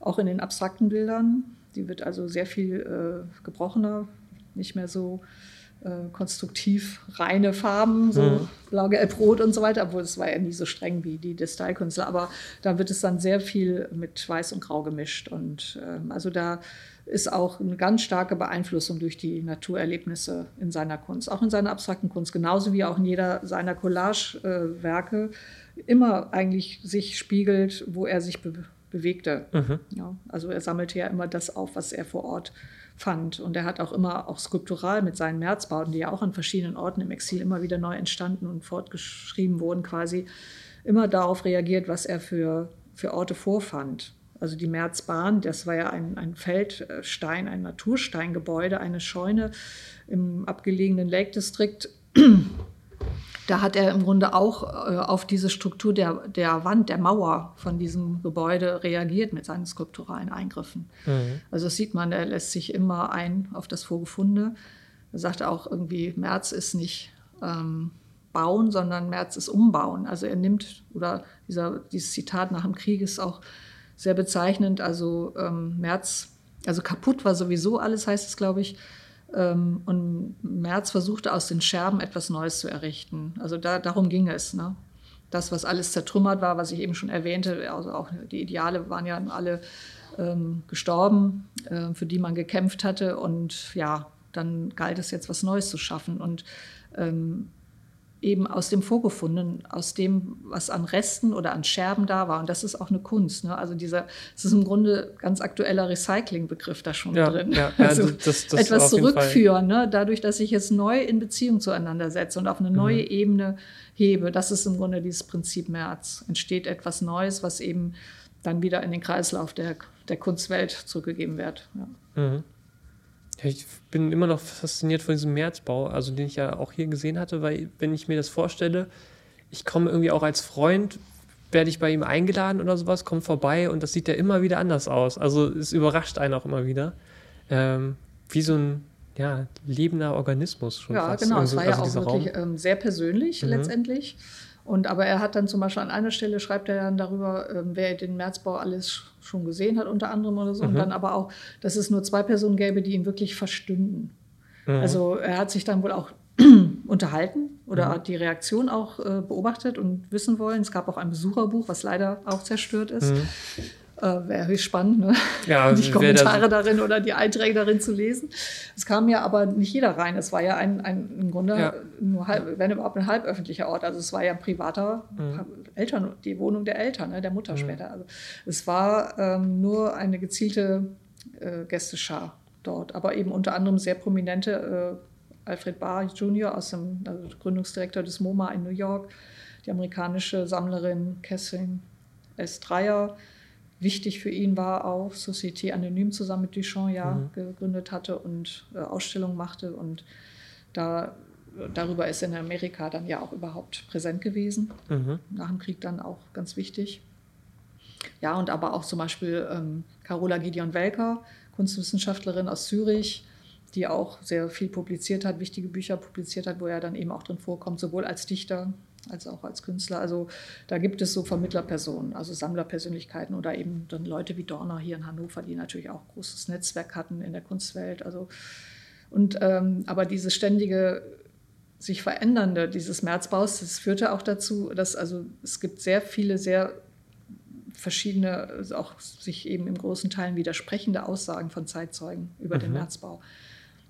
auch in den abstrakten Bildern. Die wird also sehr viel äh, gebrochener, nicht mehr so äh, konstruktiv reine Farben, so mhm. blau, gelb, rot und so weiter, obwohl es war ja nie so streng wie die des Stylekünstler. Aber da wird es dann sehr viel mit Weiß und Grau gemischt. Und ähm, also da ist auch eine ganz starke Beeinflussung durch die Naturerlebnisse in seiner Kunst, auch in seiner abstrakten Kunst, genauso wie auch in jeder seiner Collage-Werke immer eigentlich sich spiegelt, wo er sich be bewegte. Mhm. Ja, also er sammelte ja immer das auf, was er vor Ort fand. Und er hat auch immer, auch skulptural mit seinen Märzbauten, die ja auch an verschiedenen Orten im Exil immer wieder neu entstanden und fortgeschrieben wurden, quasi immer darauf reagiert, was er für, für Orte vorfand. Also die Märzbahn, das war ja ein, ein Feldstein, ein Natursteingebäude, eine Scheune im abgelegenen Lake District. Da hat er im Grunde auch äh, auf diese Struktur der, der Wand, der Mauer von diesem Gebäude reagiert mit seinen skulpturalen Eingriffen. Mhm. Also das sieht man, er lässt sich immer ein auf das Vorgefundene. Er sagt auch irgendwie, März ist nicht ähm, bauen, sondern März ist umbauen. Also er nimmt, oder dieser, dieses Zitat nach dem Krieg ist auch sehr bezeichnend. Also ähm, Merz, also kaputt war sowieso alles, heißt es, glaube ich. Ähm, und Merz versuchte aus den Scherben etwas Neues zu errichten. Also da, darum ging es. Ne? Das, was alles zertrümmert war, was ich eben schon erwähnte, also auch die Ideale waren ja alle ähm, gestorben, äh, für die man gekämpft hatte. Und ja, dann galt es jetzt was Neues zu schaffen. Und ähm, eben aus dem Vorgefundenen, aus dem, was an Resten oder an Scherben da war. Und das ist auch eine Kunst. Ne? Also dieser, es ist im Grunde ganz aktueller Recycling-Begriff da schon ja, drin. Ja, also ja, das, das etwas zurückführen, ne? dadurch, dass ich jetzt neu in Beziehung zueinander setze und auf eine neue mhm. Ebene hebe. Das ist im Grunde dieses Prinzip März. Entsteht etwas Neues, was eben dann wieder in den Kreislauf der, der Kunstwelt zurückgegeben wird. Mhm. Ich bin immer noch fasziniert von diesem Märzbau, also den ich ja auch hier gesehen hatte, weil wenn ich mir das vorstelle, ich komme irgendwie auch als Freund, werde ich bei ihm eingeladen oder sowas, komme vorbei und das sieht ja immer wieder anders aus. Also es überrascht einen auch immer wieder. Ähm, wie so ein ja, lebender Organismus schon. Ja, fast. genau. Also, es war also ja auch wirklich ähm, sehr persönlich mhm. letztendlich. Und aber er hat dann zum Beispiel an einer Stelle schreibt er dann darüber, ähm, wer den Märzbau alles schon gesehen hat, unter anderem oder so. Mhm. Und dann aber auch, dass es nur zwei Personen gäbe, die ihn wirklich verstünden. Mhm. Also er hat sich dann wohl auch unterhalten oder mhm. die Reaktion auch äh, beobachtet und wissen wollen. Es gab auch ein Besucherbuch, was leider auch zerstört ist. Äh, Wäre höchst spannend, ne? ja, die Kommentare darin oder die Einträge darin zu lesen. Es kam ja aber nicht jeder rein. Es war ja ein, ein im Grunde ja. nur halb, wenn überhaupt ein halböffentlicher Ort. Also es war ja ein privater mhm. Eltern, die Wohnung der Eltern, ne, der Mutter mhm. später. Also es war ähm, nur eine gezielte äh, Gästeschar dort, aber eben unter anderem sehr prominente äh, Alfred Barr Jr. aus dem also Gründungsdirektor des MoMA in New York, die amerikanische Sammlerin Kessin S. Dreyer, wichtig für ihn war auch, Société Anonyme zusammen mit Duchamp ja mhm. gegründet hatte und äh, Ausstellungen machte. Und da, darüber ist in Amerika dann ja auch überhaupt präsent gewesen. Mhm. Nach dem Krieg dann auch ganz wichtig. Ja, und aber auch zum Beispiel ähm, Carola Gideon Welker, Kunstwissenschaftlerin aus Zürich, die auch sehr viel publiziert hat, wichtige Bücher publiziert hat, wo er dann eben auch drin vorkommt, sowohl als Dichter als auch als Künstler. Also da gibt es so Vermittlerpersonen, also Sammlerpersönlichkeiten oder eben dann Leute wie Dorner hier in Hannover, die natürlich auch großes Netzwerk hatten in der Kunstwelt. Also und ähm, aber dieses ständige sich verändernde dieses Märzbaus, das führte auch dazu, dass also es gibt sehr viele sehr verschiedene, also auch sich eben in großen Teilen widersprechende Aussagen von Zeitzeugen über mhm. den Märzbau.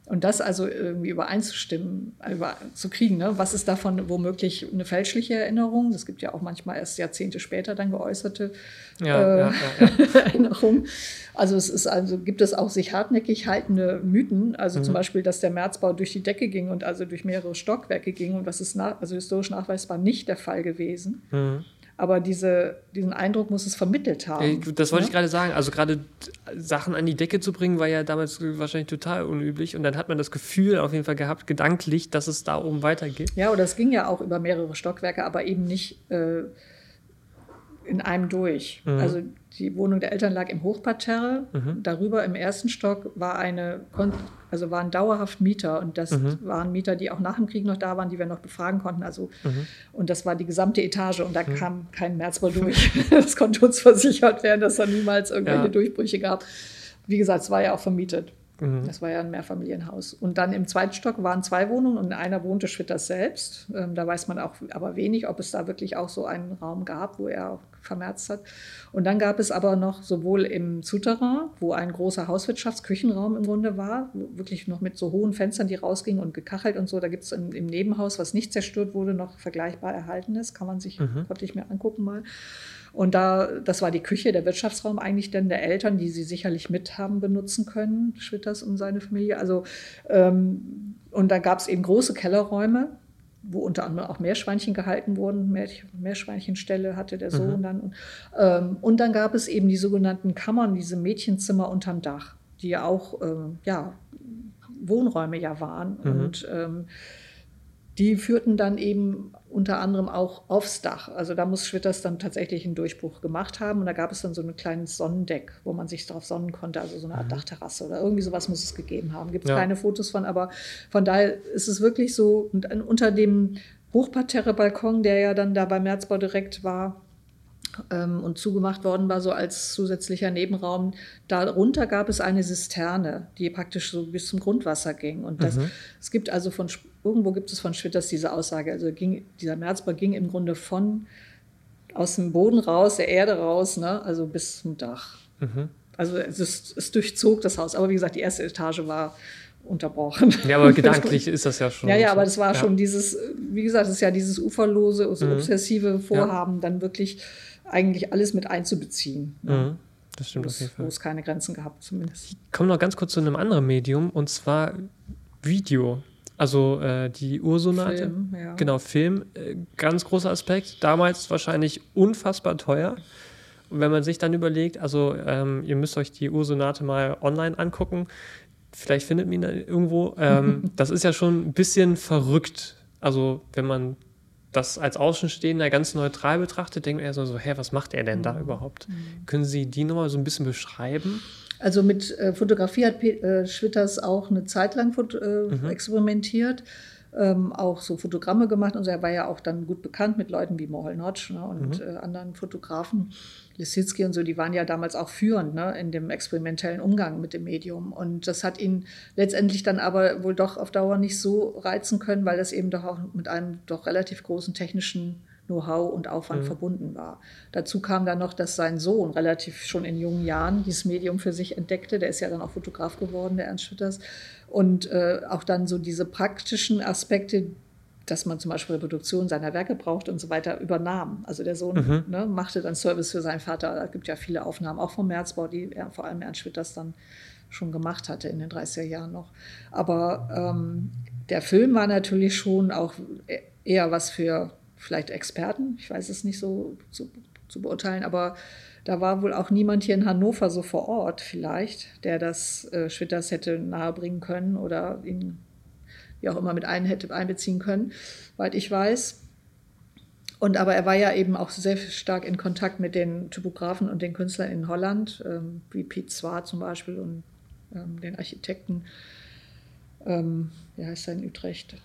Und das also irgendwie übereinzustimmen, überzukriegen, ne? was ist davon womöglich eine fälschliche Erinnerung? Es gibt ja auch manchmal erst Jahrzehnte später dann geäußerte ja, äh, ja, ja, Erinnerungen. Also es ist also gibt es auch sich hartnäckig haltende Mythen, also mhm. zum Beispiel, dass der Märzbau durch die Decke ging und also durch mehrere Stockwerke ging und das ist nach, also historisch nachweisbar nicht der Fall gewesen. Mhm. Aber diese, diesen Eindruck muss es vermittelt haben. Das wollte ja? ich gerade sagen. Also gerade Sachen an die Decke zu bringen, war ja damals wahrscheinlich total unüblich. Und dann hat man das Gefühl auf jeden Fall gehabt, gedanklich, dass es da oben weitergeht. Ja, oder es ging ja auch über mehrere Stockwerke, aber eben nicht äh, in einem durch. Mhm. Also die Wohnung der Eltern lag im Hochparterre. Mhm. Darüber im ersten Stock war eine, also waren dauerhaft Mieter und das mhm. waren Mieter, die auch nach dem Krieg noch da waren, die wir noch befragen konnten. Also mhm. und das war die gesamte Etage und da mhm. kam kein Märzball durch. das konnte uns versichert werden, dass da niemals irgendwelche ja. Durchbrüche gab. Wie gesagt, es war ja auch vermietet. Mhm. Das war ja ein Mehrfamilienhaus. Und dann im zweiten Stock waren zwei Wohnungen und in einer wohnte Schwitters selbst. Ähm, da weiß man auch aber wenig, ob es da wirklich auch so einen Raum gab, wo er vermerzt hat. Und dann gab es aber noch sowohl im Souterrain, wo ein großer Hauswirtschaftsküchenraum im Grunde war, wirklich noch mit so hohen Fenstern, die rausgingen und gekachelt und so. Da gibt es im Nebenhaus, was nicht zerstört wurde, noch vergleichbar erhalten ist. Kann man sich, mhm. konnte ich mir angucken mal. Und da, das war die Küche, der Wirtschaftsraum eigentlich denn der Eltern, die sie sicherlich mit haben benutzen können, Schwitters und seine Familie. Also, ähm, und da gab es eben große Kellerräume, wo unter anderem auch Meerschweinchen gehalten wurden. Meerschweinchenstelle hatte der Sohn mhm. dann. Und, ähm, und dann gab es eben die sogenannten Kammern, diese Mädchenzimmer unterm Dach, die ja auch ähm, ja, Wohnräume ja waren. Mhm. Und ähm, die führten dann eben unter anderem auch aufs Dach. Also da muss Schwitters dann tatsächlich einen Durchbruch gemacht haben. Und da gab es dann so ein kleines Sonnendeck, wo man sich darauf sonnen konnte, also so eine Art mhm. Dachterrasse oder irgendwie sowas muss es gegeben haben. Gibt es ja. keine Fotos von, aber von daher ist es wirklich so, und unter dem Hochparterre-Balkon, der ja dann da beim Märzbau direkt war, ähm, und zugemacht worden war, so als zusätzlicher Nebenraum. Darunter gab es eine Zisterne, die praktisch so bis zum Grundwasser ging. Und das, mhm. es gibt also von, irgendwo gibt es von Schwitters diese Aussage, also ging, dieser Märzbau ging im Grunde von aus dem Boden raus, der Erde raus, ne, also bis zum Dach. Mhm. Also es, ist, es durchzog das Haus. Aber wie gesagt, die erste Etage war unterbrochen. Ja, aber gedanklich ist das ja schon. Ja, ja, aber das war ja. schon dieses, wie gesagt, es ist ja dieses uferlose, so mhm. obsessive Vorhaben, ja. dann wirklich eigentlich alles mit einzubeziehen. Ne? Mhm. Das stimmt auf jeden Fall. Wo es keine Grenzen gehabt, zumindest. Ich komme noch ganz kurz zu einem anderen Medium und zwar Video. Also äh, die Ursonate. Film, ja. Genau, Film. Äh, ganz großer Aspekt. Damals wahrscheinlich unfassbar teuer. Und wenn man sich dann überlegt, also ähm, ihr müsst euch die Ursonate mal online angucken, vielleicht findet man ihn irgendwo. Ähm, das ist ja schon ein bisschen verrückt. Also wenn man das als Außenstehender ganz neutral betrachtet, denkt man eher so, so hä, was macht er denn da mhm. überhaupt? Mhm. Können Sie die nochmal so ein bisschen beschreiben? Also mit äh, Fotografie hat P äh, Schwitters auch eine Zeit lang äh, mhm. experimentiert, ähm, auch so Fotogramme gemacht und so. Er war ja auch dann gut bekannt mit Leuten wie Mohol Notch ne, und mhm. Äh, anderen Fotografen. Lisitzky und so, die waren ja damals auch führend ne, in dem experimentellen Umgang mit dem Medium. Und das hat ihn letztendlich dann aber wohl doch auf Dauer nicht so reizen können, weil das eben doch auch mit einem doch relativ großen technischen Know-how und Aufwand mhm. verbunden war. Dazu kam dann noch, dass sein Sohn relativ schon in jungen Jahren dieses Medium für sich entdeckte. Der ist ja dann auch Fotograf geworden, der Ernst Schütters. Und äh, auch dann so diese praktischen Aspekte, dass man zum Beispiel Reproduktion seiner Werke braucht und so weiter, übernahm. Also der Sohn mhm. ne, machte dann Service für seinen Vater. Es gibt ja viele Aufnahmen, auch vom Märzbau, die er, vor allem Ernst Schwitters dann schon gemacht hatte in den 30er Jahren noch. Aber ähm, der Film war natürlich schon auch e-, eher was für vielleicht Experten. Ich weiß es nicht so zu, zu beurteilen, aber da war wohl auch niemand hier in Hannover so vor Ort vielleicht, der das äh, Schwitters hätte nahebringen können oder ihn wie auch immer mit ein hätte einbeziehen können, weit ich weiß. Und aber er war ja eben auch sehr stark in Kontakt mit den Typografen und den Künstlern in Holland, ähm, wie Piet Zwar zum Beispiel und ähm, den Architekten, ähm, wie heißt er in Utrecht,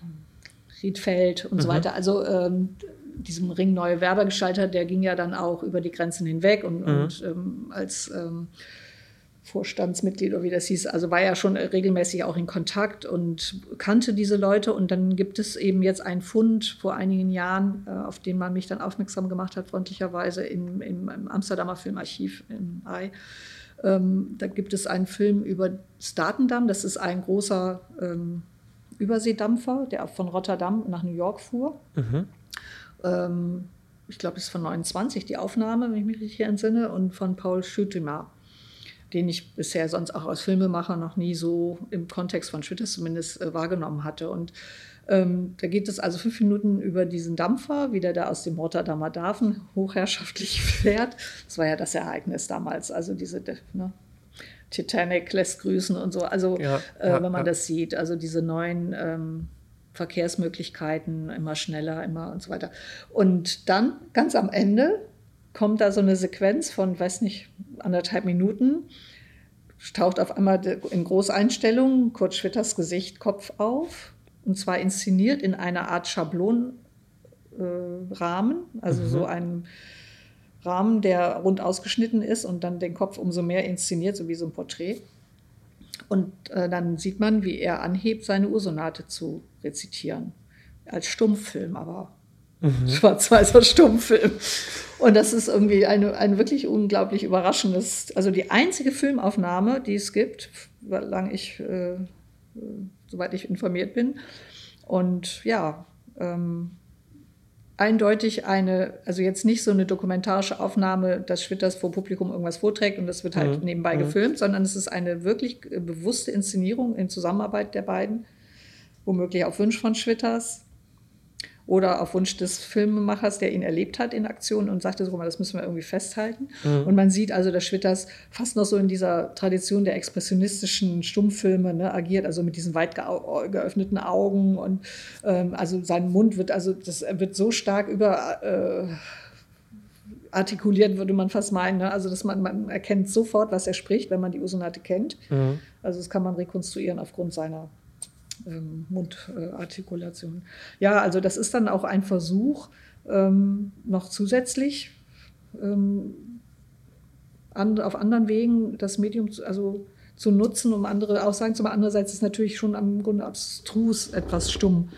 Riedfeld und mhm. so weiter. Also ähm, diesem Ring Neue Werbergestalter, der ging ja dann auch über die Grenzen hinweg und, mhm. und ähm, als ähm, Vorstandsmitglied oder wie das hieß, also war ja schon regelmäßig auch in Kontakt und kannte diese Leute. Und dann gibt es eben jetzt einen Fund vor einigen Jahren, äh, auf den man mich dann aufmerksam gemacht hat, freundlicherweise im, im, im Amsterdamer Filmarchiv im Ei. Ähm, da gibt es einen Film über Statendam. Das ist ein großer ähm, Überseedampfer, der von Rotterdam nach New York fuhr. Mhm. Ähm, ich glaube, es ist von 29 die Aufnahme, wenn ich mich richtig entsinne, und von Paul Schüttimer, den ich bisher sonst auch als Filmemacher noch nie so im Kontext von Schwitters zumindest äh, wahrgenommen hatte. Und ähm, da geht es also fünf Minuten über diesen Dampfer, wie der da aus dem Rotterdamer Dafen hochherrschaftlich fährt. Das war ja das Ereignis damals, also diese ne, Titanic lässt grüßen und so. Also ja, äh, ja, wenn man ja. das sieht, also diese neuen ähm, Verkehrsmöglichkeiten, immer schneller, immer und so weiter. Und dann ganz am Ende kommt da so eine Sequenz von, weiß nicht, anderthalb Minuten, taucht auf einmal in Großeinstellungen Kurt Schwitters Gesicht, Kopf auf, und zwar inszeniert in einer Art Schablonrahmen, äh, also mhm. so ein Rahmen, der rund ausgeschnitten ist und dann den Kopf umso mehr inszeniert, so wie so ein Porträt. Und äh, dann sieht man, wie er anhebt, seine Ursonate zu rezitieren. Als Stummfilm, aber mhm. schwarz-weißer Stummfilm. Und das ist irgendwie eine, ein wirklich unglaublich überraschendes, also die einzige Filmaufnahme, die es gibt, solange ich, äh, soweit ich informiert bin. Und ja, ähm, eindeutig eine, also jetzt nicht so eine dokumentarische Aufnahme, dass Schwitters vor Publikum irgendwas vorträgt und das wird halt mhm. nebenbei mhm. gefilmt, sondern es ist eine wirklich bewusste Inszenierung in Zusammenarbeit der beiden, womöglich auf Wunsch von Schwitters oder auf Wunsch des Filmemachers, der ihn erlebt hat in Aktion und sagte so, das müssen wir irgendwie festhalten. Mhm. Und man sieht also, dass Schwitters fast noch so in dieser Tradition der expressionistischen Stummfilme ne, agiert, also mit diesen weit geöffneten Augen und ähm, also sein Mund wird also das wird so stark über äh, artikuliert, würde man fast meinen. Ne? Also, dass man, man erkennt sofort, was er spricht, wenn man die Usonate kennt. Mhm. Also, das kann man rekonstruieren aufgrund seiner ähm, Mundartikulation. ja, also das ist dann auch ein Versuch, ähm, noch zusätzlich ähm, and, auf anderen Wegen das Medium zu, also zu nutzen, um andere Aussagen zu machen. Andererseits ist natürlich schon am Grunde abstrus etwas stumm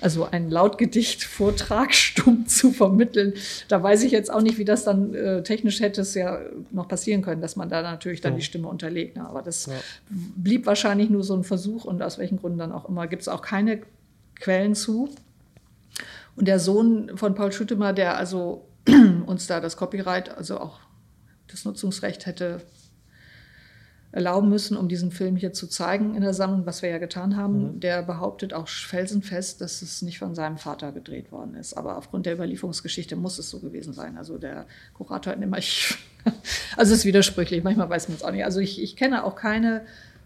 also ein Lautgedicht-Vortrag stumm zu vermitteln. Da weiß ich jetzt auch nicht, wie das dann äh, technisch hätte es ja noch passieren können, dass man da natürlich dann ja. die Stimme unterlegt. Ne? Aber das ja. blieb wahrscheinlich nur so ein Versuch und aus welchen Gründen dann auch immer gibt es auch keine Quellen zu. Und der Sohn von Paul Schüttemer, der also uns da das Copyright, also auch das Nutzungsrecht hätte erlauben müssen, um diesen Film hier zu zeigen in der Sammlung, was wir ja getan haben. Mhm. Der behauptet auch felsenfest, dass es nicht von seinem Vater gedreht worden ist. Aber aufgrund der Überlieferungsgeschichte muss es so gewesen sein. Also der Kurator hat immer, ich, also es ist widersprüchlich, manchmal weiß man es auch nicht. Also ich, ich kenne auch keine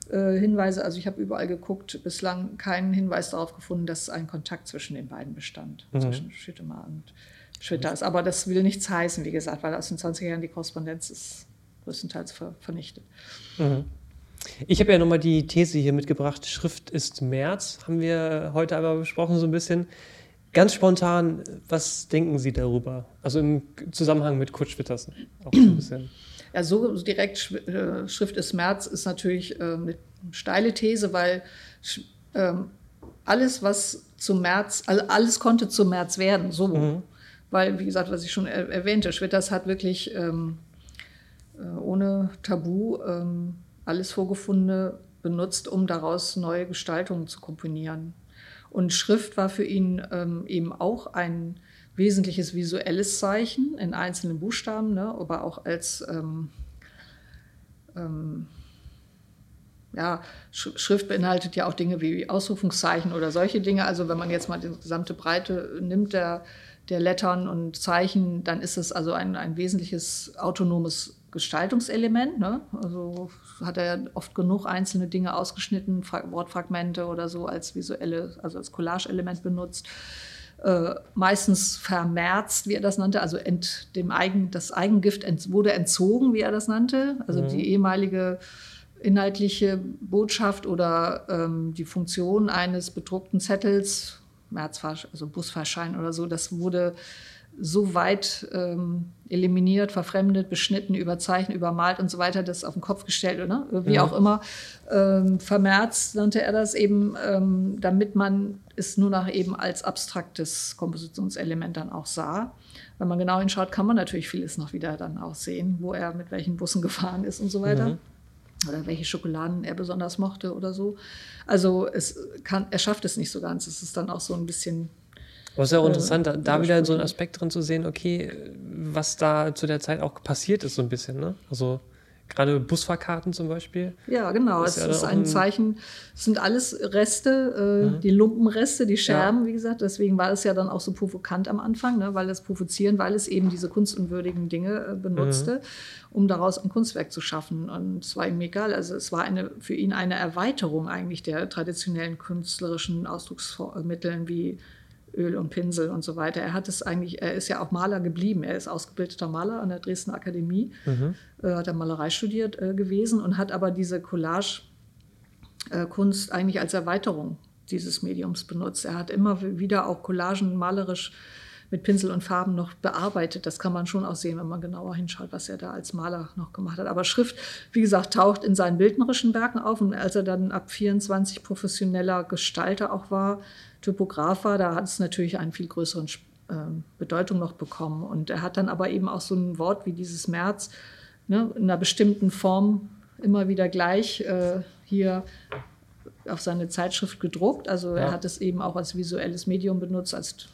äh, Hinweise, also ich habe überall geguckt, bislang keinen Hinweis darauf gefunden, dass ein Kontakt zwischen den beiden bestand, mhm. zwischen Schüttemar und Schwitters. Aber das will nichts heißen, wie gesagt, weil aus den 20er Jahren die Korrespondenz ist größtenteils ver vernichtet. Mhm. Ich habe ja nochmal die These hier mitgebracht, Schrift ist März, haben wir heute aber besprochen so ein bisschen. Ganz spontan, was denken Sie darüber? Also im Zusammenhang mit Kurt Schwittersen auch so ein bisschen. Ja, so direkt äh, Schrift ist März ist natürlich äh, eine steile These, weil ähm, alles, was zum März, also alles konnte zum März werden, so. Mhm. Weil, wie gesagt, was ich schon erwähnte, Schwitters hat wirklich ähm, äh, ohne Tabu ähm, alles Vorgefundene benutzt, um daraus neue Gestaltungen zu komponieren. Und Schrift war für ihn ähm, eben auch ein wesentliches visuelles Zeichen in einzelnen Buchstaben, ne, aber auch als ähm, ähm, ja, Schrift beinhaltet ja auch Dinge wie Ausrufungszeichen oder solche Dinge. Also wenn man jetzt mal die gesamte Breite nimmt der, der Lettern und Zeichen, dann ist es also ein, ein wesentliches autonomes Gestaltungselement. Ne? Also hat er ja oft genug einzelne Dinge ausgeschnitten, Wortfragmente oder so als visuelle, also als Collage-Element benutzt. Äh, meistens vermerzt, wie er das nannte, also ent, dem Eigen, das Eigengift ent, wurde entzogen, wie er das nannte. Also mhm. die ehemalige inhaltliche Botschaft oder ähm, die Funktion eines bedruckten Zettels, Märzfahr, also Busfahrschein oder so, das wurde so weit ähm, eliminiert, verfremdet, beschnitten, überzeichnet, übermalt und so weiter, das auf den Kopf gestellt oder wie ja. auch immer, ähm, vermerzt nannte er das eben, ähm, damit man es nur noch eben als abstraktes Kompositionselement dann auch sah. Wenn man genau hinschaut, kann man natürlich vieles noch wieder dann auch sehen, wo er mit welchen Bussen gefahren ist und so weiter. Mhm oder welche Schokoladen er besonders mochte oder so. Also es kann, er schafft es nicht so ganz. Es ist dann auch so ein bisschen. Aber es ist ja auch äh, interessant, da, da wieder so einen Aspekt drin zu sehen, okay, was da zu der Zeit auch passiert ist, so ein bisschen. Ne? Also Gerade Busfahrkarten zum Beispiel. Ja, genau. Es ja ist ein Zeichen. Es sind alles Reste, äh, mhm. die Lumpenreste, die Scherben, ja. wie gesagt. Deswegen war es ja dann auch so provokant am Anfang, ne? weil das Provozieren, weil es eben diese kunstunwürdigen Dinge äh, benutzte, mhm. um daraus ein Kunstwerk zu schaffen. Und es war ihm egal. Also es war eine, für ihn eine Erweiterung eigentlich der traditionellen künstlerischen Ausdrucksmitteln wie Öl und Pinsel und so weiter. Er hat es eigentlich, er ist ja auch Maler geblieben. Er ist ausgebildeter Maler an der Dresdner Akademie, mhm. äh, hat er Malerei studiert äh, gewesen und hat aber diese Collage-Kunst äh, eigentlich als Erweiterung dieses Mediums benutzt. Er hat immer wieder auch Collagen malerisch mit Pinsel und Farben noch bearbeitet. Das kann man schon auch sehen, wenn man genauer hinschaut, was er da als Maler noch gemacht hat. Aber Schrift, wie gesagt, taucht in seinen bildnerischen Werken auf. Und als er dann ab 24 professioneller Gestalter auch war, Typograf war, da hat es natürlich einen viel größeren äh, Bedeutung noch bekommen. Und er hat dann aber eben auch so ein Wort wie dieses März ne, in einer bestimmten Form immer wieder gleich äh, hier auf seine Zeitschrift gedruckt. Also ja. er hat es eben auch als visuelles Medium benutzt, als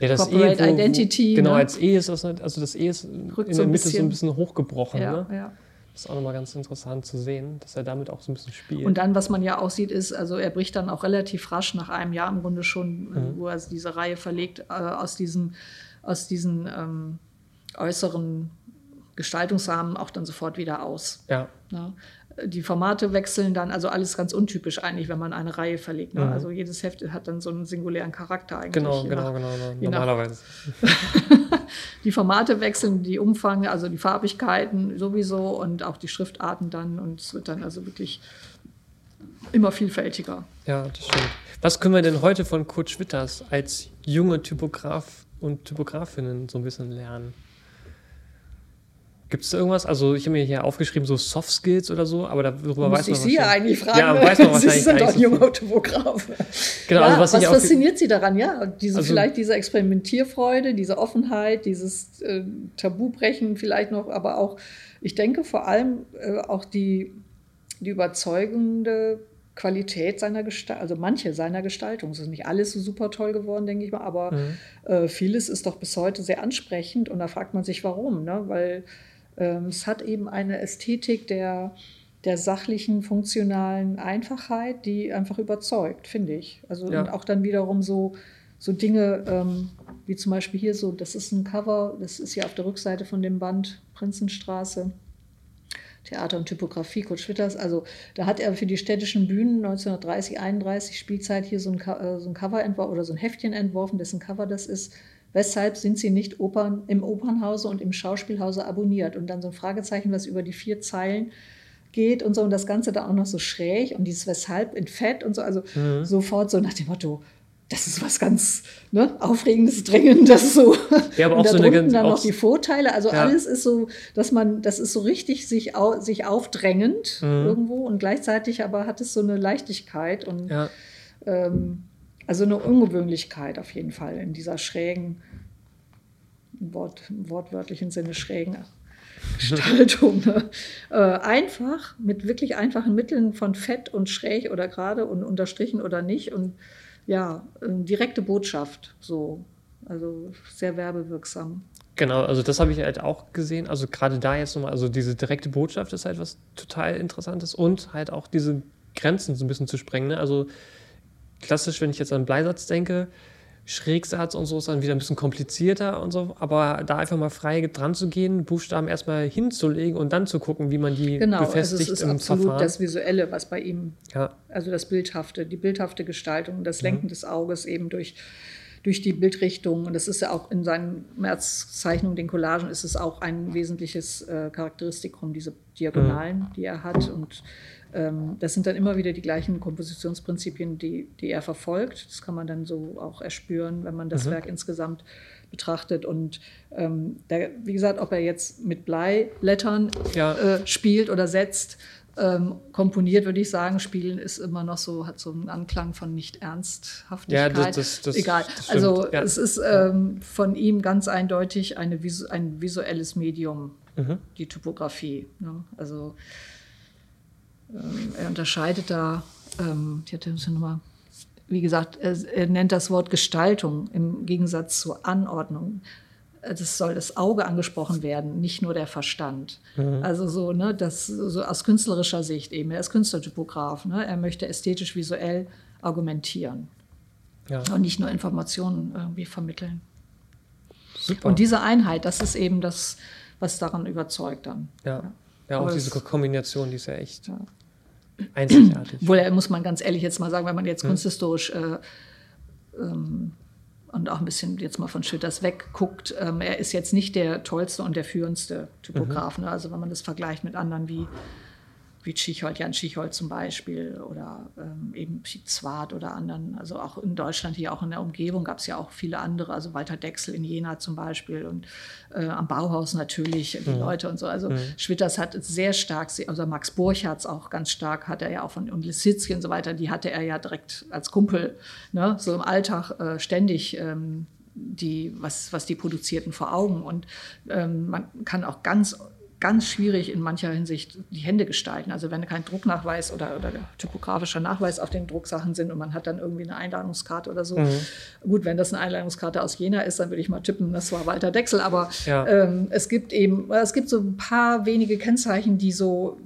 ja, das Corporate e, wo, Identity. Wo, genau, ne? als E ist das, also das E ist Rückt in der Mitte so ein bisschen hochgebrochen. Ja, ne? Das ist auch nochmal ganz interessant zu sehen, dass er damit auch so ein bisschen spielt. Und dann, was man ja auch sieht, ist, also er bricht dann auch relativ rasch nach einem Jahr im Grunde schon, mhm. wo er diese Reihe verlegt, äh, aus, diesem, aus diesen ähm, äußeren Gestaltungsrahmen auch dann sofort wieder aus. Ja. ja. Die Formate wechseln dann, also alles ganz untypisch eigentlich, wenn man eine Reihe verlegt. Ne? Mhm. Also jedes Heft hat dann so einen singulären Charakter eigentlich. Genau, genau, nach, genau, genau. Normalerweise. die Formate wechseln, die Umfang, also die Farbigkeiten sowieso und auch die Schriftarten dann. Und es wird dann also wirklich immer vielfältiger. Ja, das stimmt. Was können wir denn heute von Kurt Schwitters als junge Typograf und Typografinnen so ein bisschen lernen? Gibt es irgendwas? Also ich habe mir hier aufgeschrieben, so Soft Skills oder so, aber darüber Muss weiß man ich Sie ja eigentlich fragen. Ja, weiß man Sie sind doch junger Typograf. Genau, ja, also was, was fasziniert Sie daran? Ja, diese, also, vielleicht diese Experimentierfreude, diese Offenheit, dieses äh, Tabubrechen vielleicht noch, aber auch, ich denke vor allem äh, auch die, die überzeugende Qualität seiner Gestaltung, also manche seiner Gestaltung. Es ist nicht alles so super toll geworden, denke ich mal, aber mhm. äh, vieles ist doch bis heute sehr ansprechend und da fragt man sich, warum, ne? weil es hat eben eine Ästhetik der, der sachlichen, funktionalen Einfachheit, die einfach überzeugt, finde ich. Also ja. und auch dann wiederum so, so Dinge, ähm, wie zum Beispiel hier so, das ist ein Cover, das ist ja auf der Rückseite von dem Band Prinzenstraße. Theater und Typografie, Kurt Schwitters. Also da hat er für die städtischen Bühnen 1930, 31 Spielzeit hier so ein, äh, so ein Cover entworfen oder so ein Heftchen entworfen, dessen Cover das ist. Weshalb sind sie nicht Opern, im Opernhause und im Schauspielhause abonniert? Und dann so ein Fragezeichen, was über die vier Zeilen geht und so. Und das Ganze dann auch noch so schräg und dieses Weshalb in Fett und so. Also mhm. sofort so nach dem Motto, das ist was ganz ne, Aufregendes, Drängendes so. Ja, aber auch und da so eine ganz, dann noch die Vorteile. Also ja. alles ist so, dass man, das ist so richtig sich, au, sich aufdrängend mhm. irgendwo und gleichzeitig aber hat es so eine Leichtigkeit und ja. ähm, also eine Ungewöhnlichkeit auf jeden Fall in dieser schrägen, Wort, im wortwörtlichen Sinne schrägen Gestaltung. Ne? Äh, einfach, mit wirklich einfachen Mitteln von fett und schräg oder gerade und unterstrichen oder nicht. Und ja, äh, direkte Botschaft, so. Also sehr werbewirksam. Genau, also das habe ich halt auch gesehen. Also gerade da jetzt nochmal, also diese direkte Botschaft ist halt was total Interessantes und halt auch diese Grenzen so ein bisschen zu sprengen. Ne? Also klassisch, wenn ich jetzt an Bleisatz denke, Schrägsatz und so ist dann wieder ein bisschen komplizierter und so, aber da einfach mal frei dran zu gehen, Buchstaben erstmal hinzulegen und dann zu gucken, wie man die genau, befestigt also es ist im absolut Verfahren. das Visuelle, was bei ihm, ja. also das Bildhafte, die bildhafte Gestaltung, das Lenken mhm. des Auges eben durch, durch die Bildrichtung und das ist ja auch in seinen Märzzeichnungen, den Collagen, ist es auch ein wesentliches äh, Charakteristikum, diese Diagonalen, mhm. die er hat und das sind dann immer wieder die gleichen Kompositionsprinzipien, die, die er verfolgt. Das kann man dann so auch erspüren, wenn man das mhm. Werk insgesamt betrachtet. Und ähm, der, wie gesagt, ob er jetzt mit Bleilettern ja. äh, spielt oder setzt, ähm, komponiert, würde ich sagen, spielen ist immer noch so, hat so einen Anklang von Nicht-Ernsthaftigkeit. Ja, das, das, das, Egal. Das also ja. es ist ähm, von ihm ganz eindeutig eine, ein visuelles Medium, mhm. die Typografie. Ne? Also ähm, er unterscheidet da, ähm, ich hatte nochmal, wie gesagt, er, er nennt das Wort Gestaltung im Gegensatz zur Anordnung das soll das Auge angesprochen werden, nicht nur der Verstand. Mhm. Also so, ne, das so aus künstlerischer Sicht eben. Er ist Künstlertypograf. Ne? Er möchte ästhetisch visuell argumentieren ja. und nicht nur Informationen irgendwie vermitteln. Super. Und diese Einheit, das ist eben das, was daran überzeugt dann. Ja, ja, ja auch diese Kombination, die ist ja echt ja. Einzigartig. Wohl, muss man ganz ehrlich jetzt mal sagen, wenn man jetzt kunsthistorisch äh, ähm, und auch ein bisschen jetzt mal von Schütters wegguckt, ähm, er ist jetzt nicht der tollste und der führendste Typograf. Mhm. Ne? Also wenn man das vergleicht mit anderen wie wie Tschichold, Jan Tschichold zum Beispiel oder ähm, eben Zwart oder anderen. Also auch in Deutschland, hier auch in der Umgebung gab es ja auch viele andere, also Walter Dexel in Jena zum Beispiel und äh, am Bauhaus natürlich, die mhm. Leute und so. Also mhm. Schwitters hat sehr stark, also Max Burchards auch ganz stark, hat er ja auch von und Lisitzky und so weiter, die hatte er ja direkt als Kumpel, ne, so im Alltag äh, ständig. Ähm, die, was, was die produzierten vor Augen. Und ähm, man kann auch ganz ganz schwierig in mancher Hinsicht die Hände gestalten. Also wenn kein Drucknachweis oder, oder typografischer Nachweis auf den Drucksachen sind und man hat dann irgendwie eine Einladungskarte oder so. Mhm. Gut, wenn das eine Einladungskarte aus Jena ist, dann würde ich mal tippen, das war Walter Dexel. Aber ja. ähm, es gibt eben, es gibt so ein paar wenige Kennzeichen, die so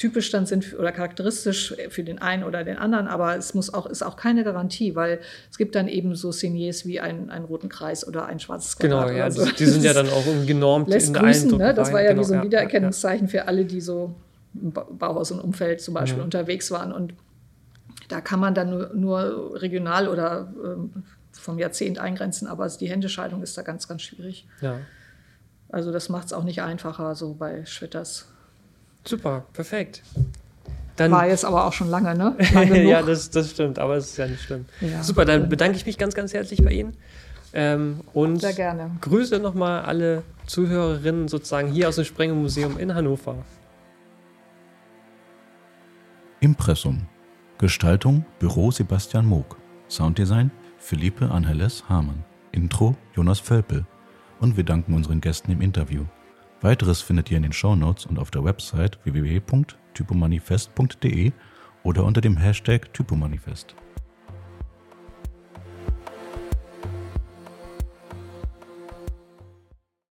typisch dann sind oder charakteristisch für den einen oder den anderen, aber es muss auch, ist auch keine Garantie, weil es gibt dann eben so Signiers wie ein, einen roten Kreis oder ein schwarzes Quadrat. Genau, ja, so. die, die sind ja dann auch genormt lässt in grüßen, ne? Das war ja genau, wie so ein Wiedererkennungszeichen ja, ja. für alle, die so im Bauhaus und Umfeld zum Beispiel mhm. unterwegs waren und da kann man dann nur, nur regional oder ähm, vom Jahrzehnt eingrenzen, aber die Händescheidung ist da ganz, ganz schwierig. Ja. Also das macht es auch nicht einfacher, so bei Schwitters. Super, perfekt. Dann War jetzt aber auch schon lange, ne? Lange ja, das, das stimmt, aber es ist ja nicht schlimm. Ja. Super, dann bedanke ich mich ganz, ganz herzlich bei Ihnen. Ähm, und Sehr gerne. grüße nochmal alle Zuhörerinnen sozusagen hier aus dem Sprengemuseum in Hannover. Impressum. Gestaltung Büro Sebastian Moog. Sounddesign Philippe Angeles Hamann. Intro Jonas Völpel. Und wir danken unseren Gästen im Interview. Weiteres findet ihr in den Shownotes und auf der Website www.typomanifest.de oder unter dem Hashtag Typomanifest.